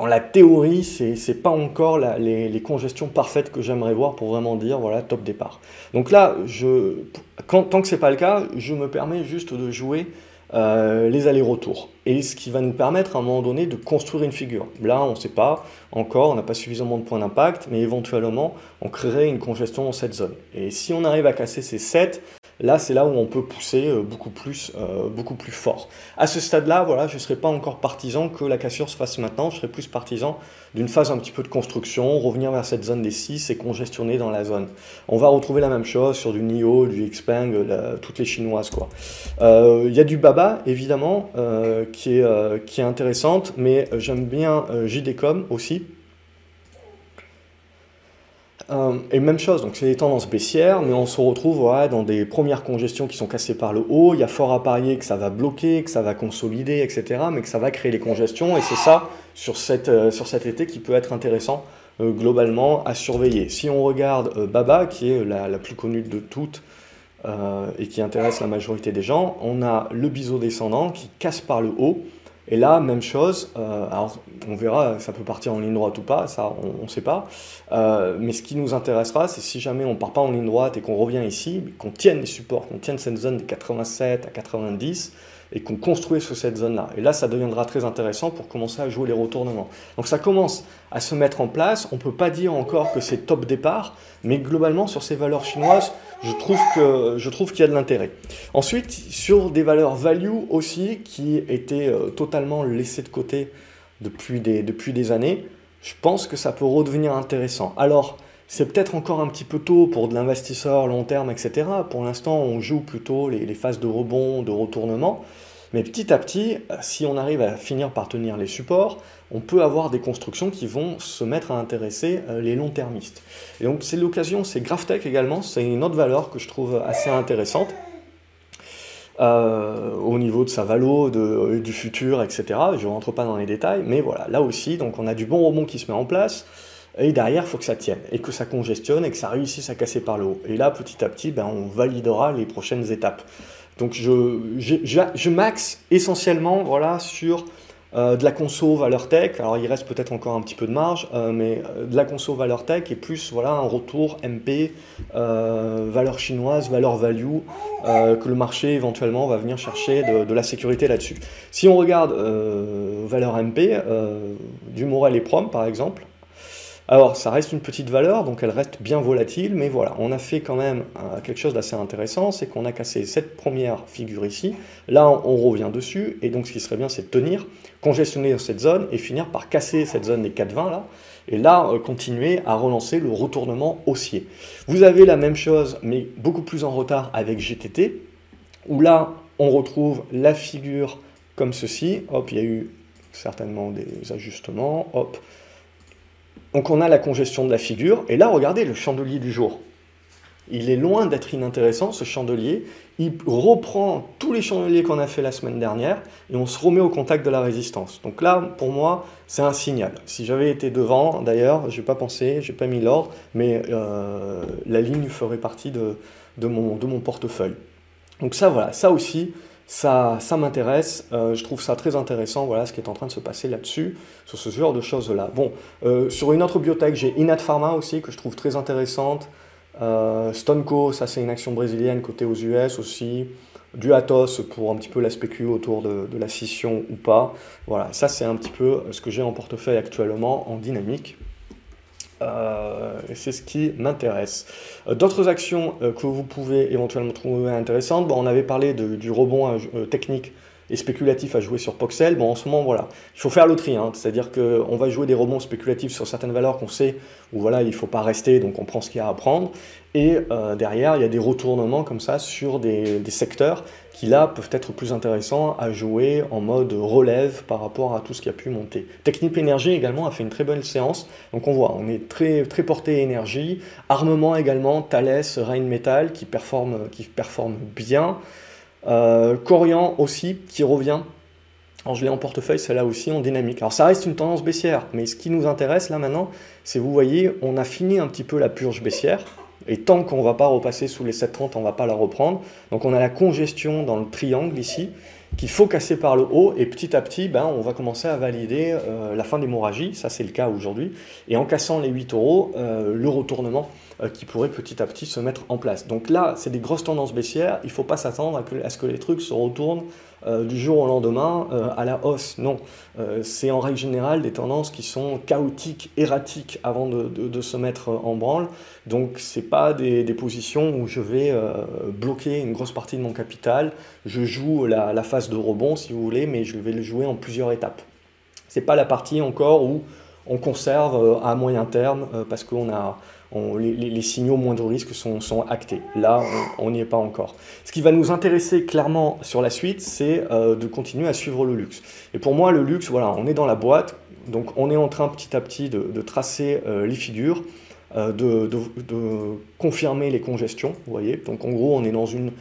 la théorie, ce n'est pas encore les, congestions parfaites que j'aimerais voir pour vraiment dire voilà top départ. Donc là, tant que ce n'est pas le cas, je me permets juste de jouer euh, les allers-retours. Et ce qui va nous permettre à un moment donné de construire une figure. Là, on ne sait pas encore, on n'a pas suffisamment de points d'impact, mais éventuellement, on créerait une congestion dans cette zone. Et si on arrive à casser ces 7, Là, c'est là où on peut pousser euh, beaucoup plus, euh, beaucoup plus fort. À ce stade-là, voilà, je ne serais pas encore partisan que la cassure se fasse maintenant. Je serais plus partisan d'une phase un petit peu de construction, revenir vers cette zone des 6 et congestionner dans la zone. On va retrouver la même chose sur du NIO, du Xpeng, toutes les chinoises. Euh, il y a du Baba, évidemment, qui, est, qui est intéressante, mais j'aime bien JDCom aussi. Euh, et même chose, donc c'est des tendances baissières, mais on se retrouve dans des premières congestions qui sont cassées par le haut. Il y a fort à parier que ça va bloquer, que ça va consolider, etc., mais que ça va créer les congestions. Et c'est ça, sur, euh, cet été, qui peut être intéressant euh, globalement à surveiller. Si on regarde Baba, qui est la, plus connue de toutes et qui intéresse la majorité des gens, on a le biseau descendant qui casse par le haut. Et là, même chose, on verra, ça peut partir en ligne droite ou pas, ça on ne sait pas. Euh, mais ce qui nous intéressera, c'est si jamais on ne part pas en ligne droite et qu'on revient ici, qu'on tienne les supports, qu'on tienne cette zone des 87 à 90, et qu'on construise sur cette zone-là. Et là, ça deviendra très intéressant pour commencer à jouer les retournements. Donc ça commence à se mettre en place. On ne peut pas dire encore que c'est top départ, mais globalement, sur ces valeurs chinoises, je trouve je trouve qu'il y a de l'intérêt. Ensuite, sur des valeurs value aussi, qui étaient euh, totalement laissées de côté depuis des, depuis des années, je pense que ça peut redevenir intéressant. Alors, c'est peut-être encore un petit peu tôt pour de l'investisseur long terme, etc. Pour l'instant, on joue plutôt les, phases de rebond, de retournement. Mais petit à petit, si on arrive à finir par tenir les supports, on peut avoir des constructions qui vont se mettre à intéresser euh, les long-termistes. Et donc c'est l'occasion, c'est GraphTech également, c'est une autre valeur que je trouve assez intéressante. Euh, au niveau de sa valo, de, du futur, etc. Je ne rentre pas dans les détails, mais voilà, là aussi, donc on a du bon rebond qui se met en place. Et derrière, il faut que ça tienne, et que ça congestionne, et que ça réussisse à casser par le haut. Et là, petit à petit, ben, on validera les prochaines étapes. Donc je, je, je, max essentiellement voilà, sur euh, de la conso valeur tech. Alors il reste peut-être encore un petit peu de marge, euh, mais euh, de la conso valeur tech et plus voilà, un retour MP, valeur chinoise, valeur value, que le marché éventuellement va venir chercher de, de la sécurité là-dessus. Si on regarde valeur MP, du Morel et Prom par exemple, alors, ça reste une petite valeur, donc elle reste bien volatile, mais voilà, on a fait quand même euh, quelque chose d'assez intéressant, c'est qu'on a cassé cette première figure ici, là on, revient dessus, et donc ce qui serait bien, c'est de tenir, congestionner cette zone, et finir par casser cette zone des 4,20 là, et là, euh, continuer à relancer le retournement haussier. Vous avez la même chose, mais beaucoup plus en retard avec GTT, où là, on retrouve la figure comme ceci, hop, il y a eu certainement des ajustements, hop, donc on a la congestion de la figure, et là regardez le chandelier du jour. Il est loin d'être inintéressant ce chandelier, il reprend tous les chandeliers qu'on a fait la semaine dernière, et on se remet au contact de la résistance. Donc là, pour moi, c'est un signal. Si j'avais été devant, d'ailleurs, je n'ai pas pensé, je n'ai pas mis l'ordre, mais euh, la ligne ferait partie de, mon, de mon portefeuille. Donc ça, voilà, ça aussi, ça, ça m'intéresse, euh, je trouve ça très intéressant, voilà ce qui est en train de se passer là-dessus, sur ce genre de choses-là. Bon, euh, sur une autre biotech, j'ai Inat Pharma aussi, que je trouve très intéressante. Euh, Stoneco, ça c'est une action brésilienne côté aux US aussi. Du Atos pour un petit peu la spécu autour de la scission ou pas. Voilà, ça c'est un petit peu ce que j'ai en portefeuille actuellement en dynamique. Euh, c'est ce qui m'intéresse. Euh, d'autres actions euh, que vous pouvez éventuellement trouver intéressantes, on avait parlé du rebond technique et spéculatif à jouer sur Poxel. Bon, en ce moment, voilà, il faut faire le tri, hein. c'est-à-dire qu'on va jouer des rebonds spéculatifs sur certaines valeurs qu'on sait où voilà, il ne faut pas rester, donc on prend ce qu'il y a à prendre. Et derrière, il y a des retournements comme ça sur des secteurs qui là peuvent être plus intéressants à jouer en mode relève par rapport à tout ce qui a pu monter. Technique Énergie également a fait une très bonne séance, donc on voit, on est très, très porté énergie. Armement également, Thales, Rheinmetall qui performe, qui performe bien. Euh, Corian aussi qui revient. Alors je l'ai en portefeuille, celle-là aussi en dynamique. Alors ça reste une tendance baissière, mais ce qui nous intéresse là maintenant, c'est vous voyez, on a fini un petit peu la purge baissière. Et tant qu'on ne va pas repasser sous les 7,30, on ne va pas la reprendre. Donc on a la congestion dans le triangle ici qu'il faut casser par le haut et petit à petit, ben, on va commencer à valider euh, la fin d'hémorragie, ça c'est le cas aujourd'hui, et en cassant les 8 euros, le retournement euh, qui pourrait petit à petit se mettre en place. Donc là, c'est des grosses tendances baissières, il ne faut pas s'attendre à, ce que les trucs se retournent du jour au lendemain à la hausse, non. c'est en règle générale des tendances qui sont chaotiques, erratiques avant de, se mettre en branle, donc ce pas des, des, positions où je vais bloquer une grosse partie de mon capital, je joue la, la phase de rebond si vous voulez, mais je vais le jouer en plusieurs étapes. C'est pas la partie encore où on conserve euh, à moyen terme euh, parce que a les, signaux moindre risque sont, sont actés. Là, on n'y est pas encore. Ce qui va nous intéresser clairement sur la suite, c'est euh, de continuer à suivre le luxe. Et pour moi, le luxe, voilà, on est dans la boîte, donc on est en train petit à petit de, tracer les figures. de, confirmer les congestions, vous voyez. Donc en gros, on est dans une,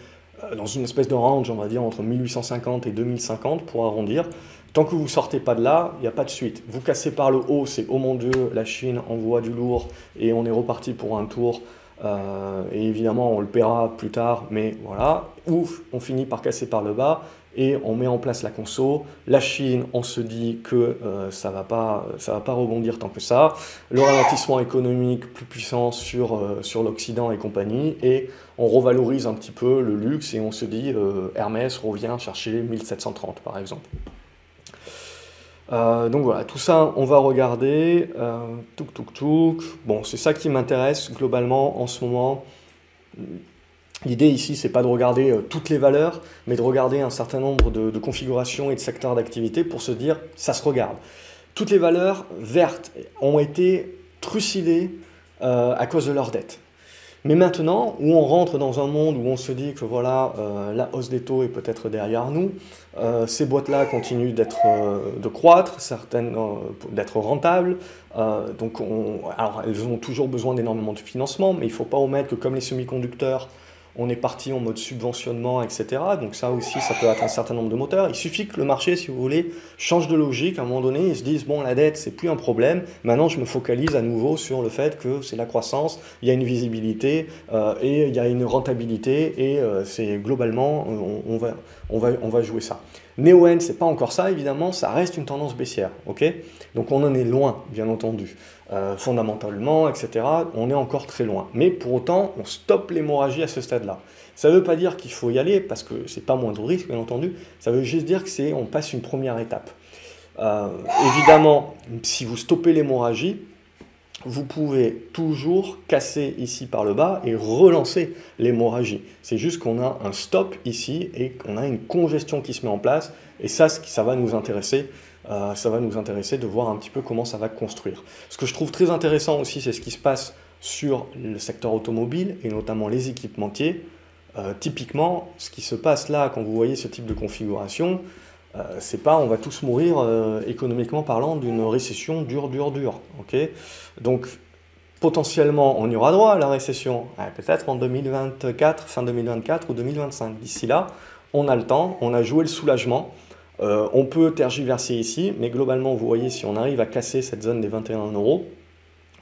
dans une espèce de range, on va dire, entre 1850 et 2050 pour arrondir. Tant que vous ne sortez pas de là, il n'y a pas de suite. Vous cassez par le haut, c'est oh mon Dieu, la Chine envoie du lourd et on est reparti pour un tour. Euh, et évidemment, on le paiera plus tard, mais voilà. Ouf, on finit par casser par le bas et on met en place la conso. La Chine, on se dit que euh, ça va, pas, va pas rebondir tant que ça. Le ralentissement économique plus puissant sur, euh, sur l'Occident et compagnie. Et on revalorise un petit peu le luxe et on se dit Hermès revient chercher 1730 par exemple. Euh, donc voilà, tout ça, on va regarder. Euh, touk touk touk. Bon, c'est ça qui m'intéresse globalement en ce moment. L'idée ici, c'est pas de regarder euh, toutes les valeurs, mais de regarder un certain nombre de, configurations et de secteurs d'activité pour se dire, ça se regarde. Toutes les valeurs vertes ont été trucidées à cause de leur dette. Mais maintenant, où on rentre dans un monde où on se dit que voilà, euh, la hausse des taux est peut-être derrière nous, euh, ces boîtes-là continuent euh, de croître, certaines d'être rentables. donc, elles ont toujours besoin d'énormément de financement, mais il ne faut pas omettre que comme les semi-conducteurs on est parti en mode subventionnement, etc. Donc ça aussi, ça peut être un certain nombre de moteurs. Il suffit que le marché, si vous voulez, change de logique. À un moment donné, ils se disent, bon, la dette, c'est plus un problème. Maintenant, je me focalise à nouveau sur le fait que c'est la croissance, il y a une visibilité euh, et il y a une rentabilité et euh, c'est globalement, on, va, on, va, on va jouer ça. Néo-N, c'est pas encore ça, évidemment, ça reste une tendance baissière, ok? Donc on en est loin, bien entendu. Euh, fondamentalement, etc., on est encore très loin. Mais pour autant, on stoppe l'hémorragie à ce stade-là. Ça ne veut pas dire qu'il faut y aller, parce que c'est pas moindre risque, bien entendu. Ça veut juste dire que c'est on passe une première étape. Euh, évidemment, si vous stoppez l'hémorragie, vous pouvez toujours casser ici par le bas et relancer l'hémorragie. C'est juste qu'on a un stop ici et qu'on a une congestion qui se met en place. Et ça, ça va nous intéresser euh, ça va nous intéresser de voir un petit peu comment ça va construire. Ce que je trouve très intéressant aussi, c'est ce qui se passe sur le secteur automobile et notamment les équipementiers. Euh, typiquement, ce qui se passe là, quand vous voyez ce type de configuration, euh, c'est pas on va tous mourir économiquement parlant d'une récession dure, dure, dure. Donc potentiellement on y aura droit à la récession, peut-être en 2024, fin 2024 ou 2025. D'ici là, on a le temps, on a joué le soulagement. Euh, on peut tergiverser ici, mais globalement, vous voyez, si on arrive à casser cette zone des 21 euros,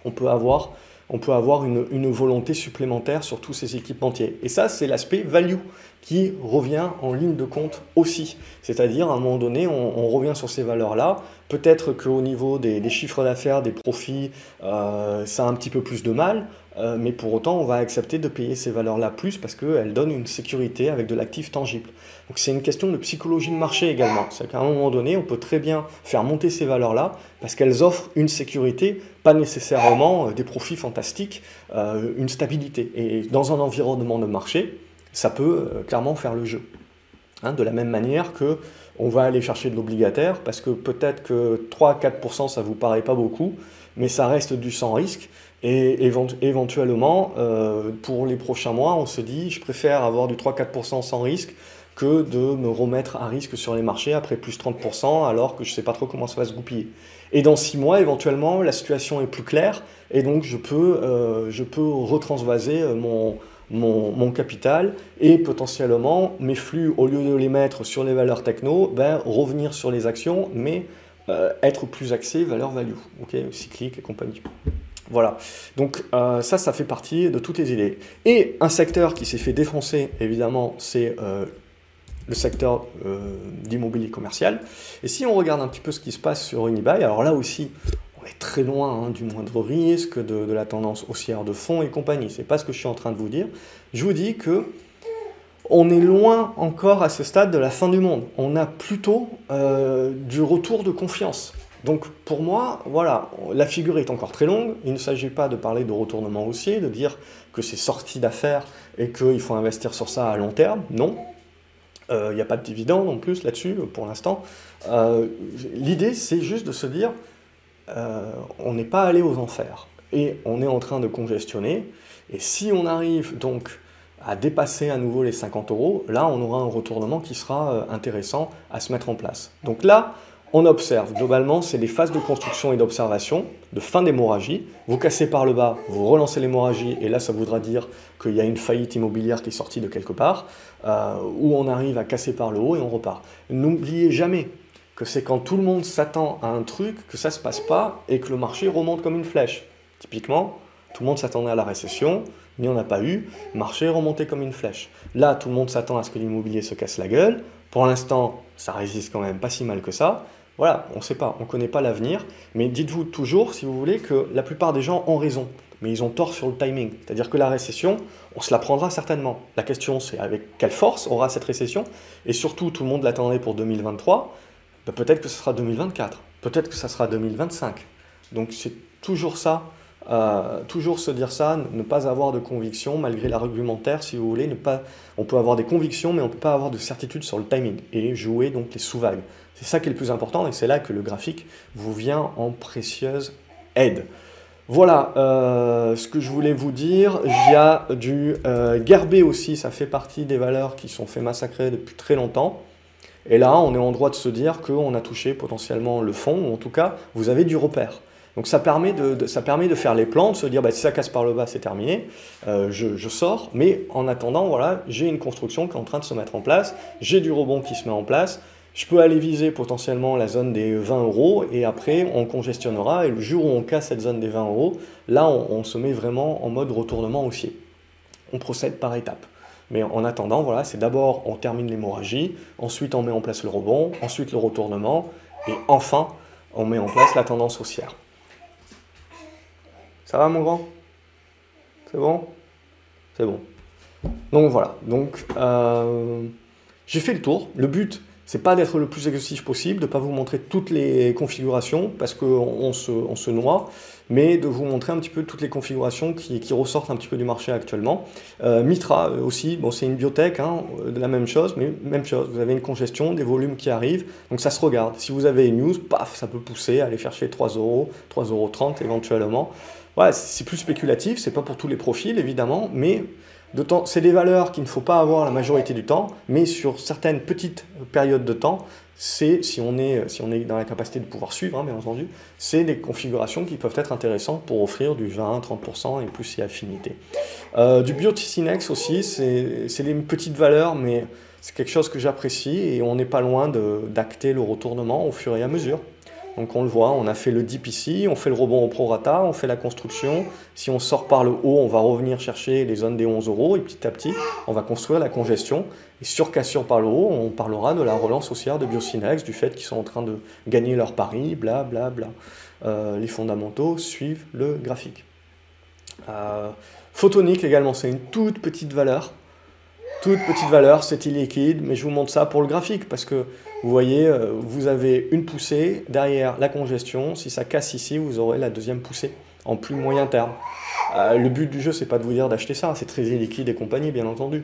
on peut avoir, on peut avoir une, volonté supplémentaire sur tous ces équipementiers. Et ça, c'est l'aspect value qui revient en ligne de compte aussi. C'est-à-dire, à un moment donné, on, revient sur ces valeurs-là. Peut-être qu'au niveau des, chiffres d'affaires, des profits, euh, ça a un petit peu plus de mal. Euh, mais pour autant, on va accepter de payer ces valeurs-là plus parce qu'elles donnent une sécurité avec de l'actif tangible. C'est une question de psychologie de marché également. C'est qu'à un moment donné, on peut très bien faire monter ces valeurs-là parce qu'elles offrent une sécurité, pas nécessairement euh, des profits fantastiques, euh, une stabilité. Et dans un environnement de marché, ça peut clairement faire le jeu. Hein, de la même manière que on va aller chercher de l'obligataire parce que peut-être que 3-4% ça vous paraît pas beaucoup, mais ça reste du sans risque. Et éventuellement, euh, pour les prochains mois, on se dit, je préfère avoir du 3-4% sans risque que de me remettre à risque sur les marchés après plus 30% alors que je ne sais pas trop comment ça va se goupiller. Et dans 6 mois, éventuellement, la situation est plus claire et donc je peux, euh, je peux retransvaser euh, mon, mon, capital et potentiellement mes flux, au lieu de les mettre sur les valeurs techno, ben, revenir sur les actions, mais être plus axé valeur value, ok, cyclique et compagnie. Voilà. Donc euh, ça, ça fait partie de toutes les idées. Et un secteur qui s'est fait défoncer, évidemment, c'est euh, le secteur euh, d'immobilier commercial. Et si on regarde un petit peu ce qui se passe sur Unibail, alors là aussi, on est très loin hein, du moindre risque, de, la tendance haussière de fonds et compagnie. C'est pas ce que je suis en train de vous dire. Je vous dis que on est loin encore à ce stade de la fin du monde. On a plutôt du retour de confiance. Donc pour moi, voilà, la figure est encore très longue. Il ne s'agit pas de parler de retournement haussier, de dire que c'est sorti d'affaires et qu'il faut investir sur ça à long terme. Non. Il euh, n'y a pas de dividende en plus là-dessus pour l'instant. Euh, l'idée, c'est juste de se dire, euh, on n'est pas allé aux enfers et on est en train de congestionner. Et si on arrive donc à dépasser à nouveau les 50 euros, là, on aura un retournement qui sera intéressant à se mettre en place. Donc là, on observe. Globalement, c'est des phases de construction et d'observation, de fin d'hémorragie. Vous cassez par le bas, vous relancez l'hémorragie, et là, ça voudra dire qu'il y a une faillite immobilière qui est sortie de quelque part, euh, où on arrive à casser par le haut et on repart. N'oubliez jamais que c'est quand tout le monde s'attend à un truc que ça ne se passe pas et que le marché remonte comme une flèche. Typiquement, tout le monde s'attendait à la récession, mais on n'a pas eu. Marché remonté comme une flèche. Là, tout le monde s'attend à ce que l'immobilier se casse la gueule. Pour l'instant, ça résiste quand même pas si mal que ça. Voilà, on ne sait pas, on ne connaît pas l'avenir, mais dites-vous toujours, si vous voulez, que la plupart des gens ont raison, mais ils ont tort sur le timing. C'est-à-dire que la récession, on se la prendra certainement. La question, c'est avec quelle force aura cette récession, et surtout, tout le monde l'attendait pour 2023, ben, peut-être que ce sera 2024, peut-être que ce sera 2025. Donc c'est toujours ça, euh, toujours se dire ça, ne pas avoir de conviction malgré l'argumentaire, si vous voulez. On peut avoir des convictions, mais on ne peut pas avoir de certitude sur le timing et jouer donc les sous-vagues. C'est ça qui est le plus important et c'est là que le graphique vous vient en précieuse aide. Voilà euh, ce que je voulais vous dire. Il y a du euh, Gerbet aussi, ça fait partie des valeurs qui sont fait massacrer depuis très longtemps. Et là, on est en droit de se dire qu'on a touché potentiellement le fond, ou en tout cas, vous avez du repère. Donc ça permet de, ça permet de faire les plans, de se dire bah, si ça casse par le bas, c'est terminé, euh, je, je, sors, mais en attendant, voilà, j'ai une construction qui est en train de se mettre en place, j'ai du rebond qui se met en place, je peux aller viser potentiellement la zone des 20 euros et après on congestionnera et le jour où on casse cette zone des 20 euros, là on, se met vraiment en mode retournement haussier. On procède par étapes. Mais en attendant, voilà, c'est d'abord on termine l'hémorragie, ensuite on met en place le rebond, ensuite le retournement et enfin on met en place la tendance haussière. Ça va mon grand? C'est bon? C'est bon. Donc voilà, donc euh, j'ai fait le tour. Le but, c'est pas d'être le plus exhaustif possible, de ne pas vous montrer toutes les configurations parce qu'on se, noie, mais de vous montrer un petit peu toutes les configurations qui, ressortent un petit peu du marché actuellement. Euh, Mitra euh, aussi, bon, c'est une biotech, hein, la même chose, mais même chose, vous avez une congestion, des volumes qui arrivent, donc ça se regarde. Si vous avez une news, paf, ça peut pousser, aller chercher 3 euros, 3,30 euros éventuellement. C'est plus spéculatif, c'est pas pour tous les profils évidemment, mais c'est des valeurs qu'il ne faut pas avoir la majorité du temps, mais sur certaines petites périodes de temps, c'est, si on est, si on est dans la capacité de pouvoir suivre, hein, bien entendu, c'est des configurations qui peuvent être intéressantes pour offrir du 20-30% et plus si affinité. Euh, du Bioticinex aussi, c'est des petites valeurs, mais c'est quelque chose que j'apprécie et on n'est pas loin d'acter le retournement au fur et à mesure. Donc on le voit, on a fait le dip ici, on fait le rebond au prorata, on fait la construction. Si on sort par le haut, on va revenir chercher les zones des 11 euros et petit à petit, on va construire la congestion. Et sur cassure par le haut, on parlera de la relance haussière de Biocinex, du fait qu'ils sont en train de gagner leur pari, bla bla bla. Euh, les fondamentaux suivent le graphique. Euh, photonique également, c'est une toute petite valeur. Toute petite valeur, c'est illiquide, mais je vous montre ça pour le graphique parce que vous voyez, euh, vous avez une poussée, derrière la congestion, si ça casse ici, vous aurez la deuxième poussée en plus moyen terme. Euh, le but du jeu, c'est pas de vous dire d'acheter ça, c'est très liquide et compagnie, bien entendu.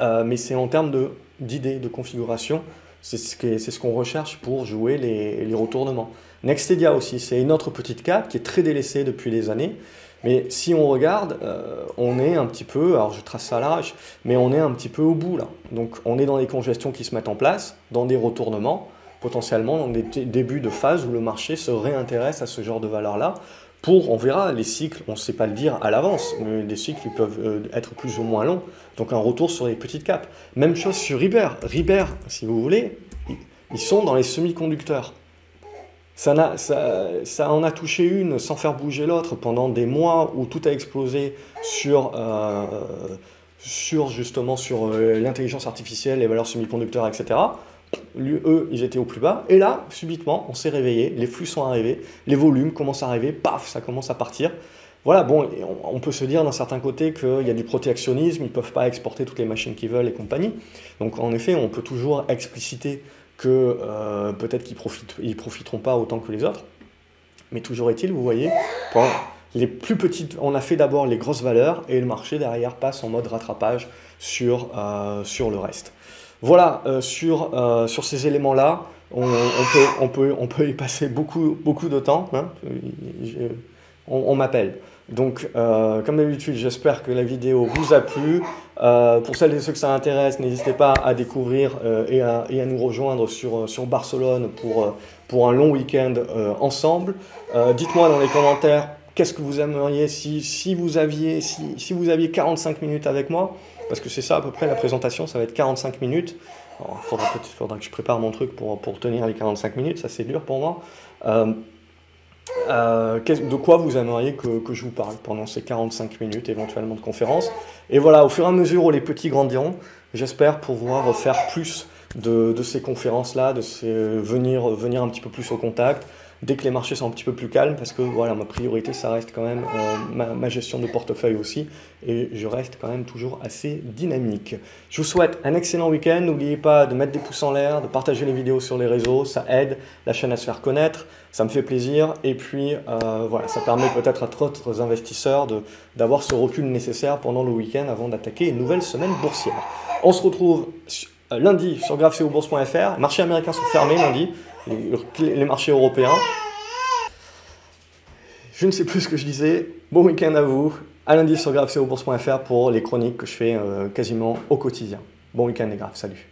Euh, mais c'est en termes d'idées, de, configuration, c'est ce qu'on recherche pour jouer les, les retournements. Nextedia aussi, c'est une autre petite cap qui est très délaissée depuis des années. Mais si on regarde, euh, on est un petit peu, alors je trace ça à l'arrache, mais on est un petit peu au bout là. Donc on est dans des congestions qui se mettent en place, dans des retournements, potentiellement dans des débuts de phase où le marché se réintéresse à ce genre de valeurs-là. Pour, on verra, les cycles, on ne sait pas le dire à l'avance, mais des cycles peuvent euh, être plus ou moins longs. Donc un retour sur les petites capes. Même chose sur Riber. Riber, si vous voulez, ils sont dans les semi-conducteurs. Ça, en a touché une sans faire bouger l'autre pendant des mois où tout a explosé sur, euh, justement sur euh, l'intelligence artificielle, les valeurs semi-conducteurs, etc. eux, ils étaient au plus bas. Et là, subitement, on s'est réveillé, les flux sont arrivés, les volumes commencent à arriver, paf, ça commence à partir. Voilà, bon, on, peut se dire d'un certain côté qu'il y a du protectionnisme, ils ne peuvent pas exporter toutes les machines qu'ils veulent et compagnie. Donc en effet, on peut toujours expliciter que euh, peut-être qu'ils profitent, ils profiteront pas autant que les autres. Mais toujours est-il, vous voyez, les plus petites, on a fait d'abord les grosses valeurs et le marché derrière passe en mode rattrapage sur, euh, sur le reste. Voilà, euh, sur, sur ces éléments-là, on, peut, on, peut, on peut y passer beaucoup, beaucoup de temps. Hein. On, m'appelle. Donc, euh, comme d'habitude, j'espère que la vidéo vous a plu. Euh, pour celles et ceux que ça intéresse, n'hésitez pas à découvrir euh, et, à, nous rejoindre sur, Barcelone pour, un long week-end ensemble. Dites-moi dans les commentaires qu'est-ce que vous aimeriez si, vous aviez, si, vous aviez 45 minutes avec moi, parce que c'est ça à peu près la présentation, ça va être 45 minutes. Il faudra, que je prépare mon truc pour tenir les 45 minutes, ça c'est dur pour moi. Euh, de quoi vous aimeriez que, je vous parle pendant ces 45 minutes éventuellement de conférence. Et voilà, au fur et à mesure où les petits grandiront, j'espère pouvoir faire plus de, ces conférences-là, de venir, venir un petit peu plus au contact, dès que les marchés sont un petit peu plus calmes, parce que voilà, ma priorité, ça reste quand même euh, ma, ma, gestion de portefeuille aussi, et je reste quand même toujours assez dynamique. Je vous souhaite un excellent week-end. N'oubliez pas de mettre des pouces en l'air, de partager les vidéos sur les réseaux, ça aide la chaîne à se faire connaître, ça me fait plaisir, et puis euh, voilà, ça permet peut-être à d'autres investisseurs d'avoir ce recul nécessaire pendant le week-end avant d'attaquer une nouvelle semaine boursière. On se retrouve lundi sur graphcobourse.fr. Les marchés américains sont fermés lundi les, marchés européens. Je ne sais plus ce que je disais. Bon week-end à vous. À lundi sur graphcobourse.fr pour les chroniques que je fais euh, quasiment au quotidien. Bon week-end les graphes, salut.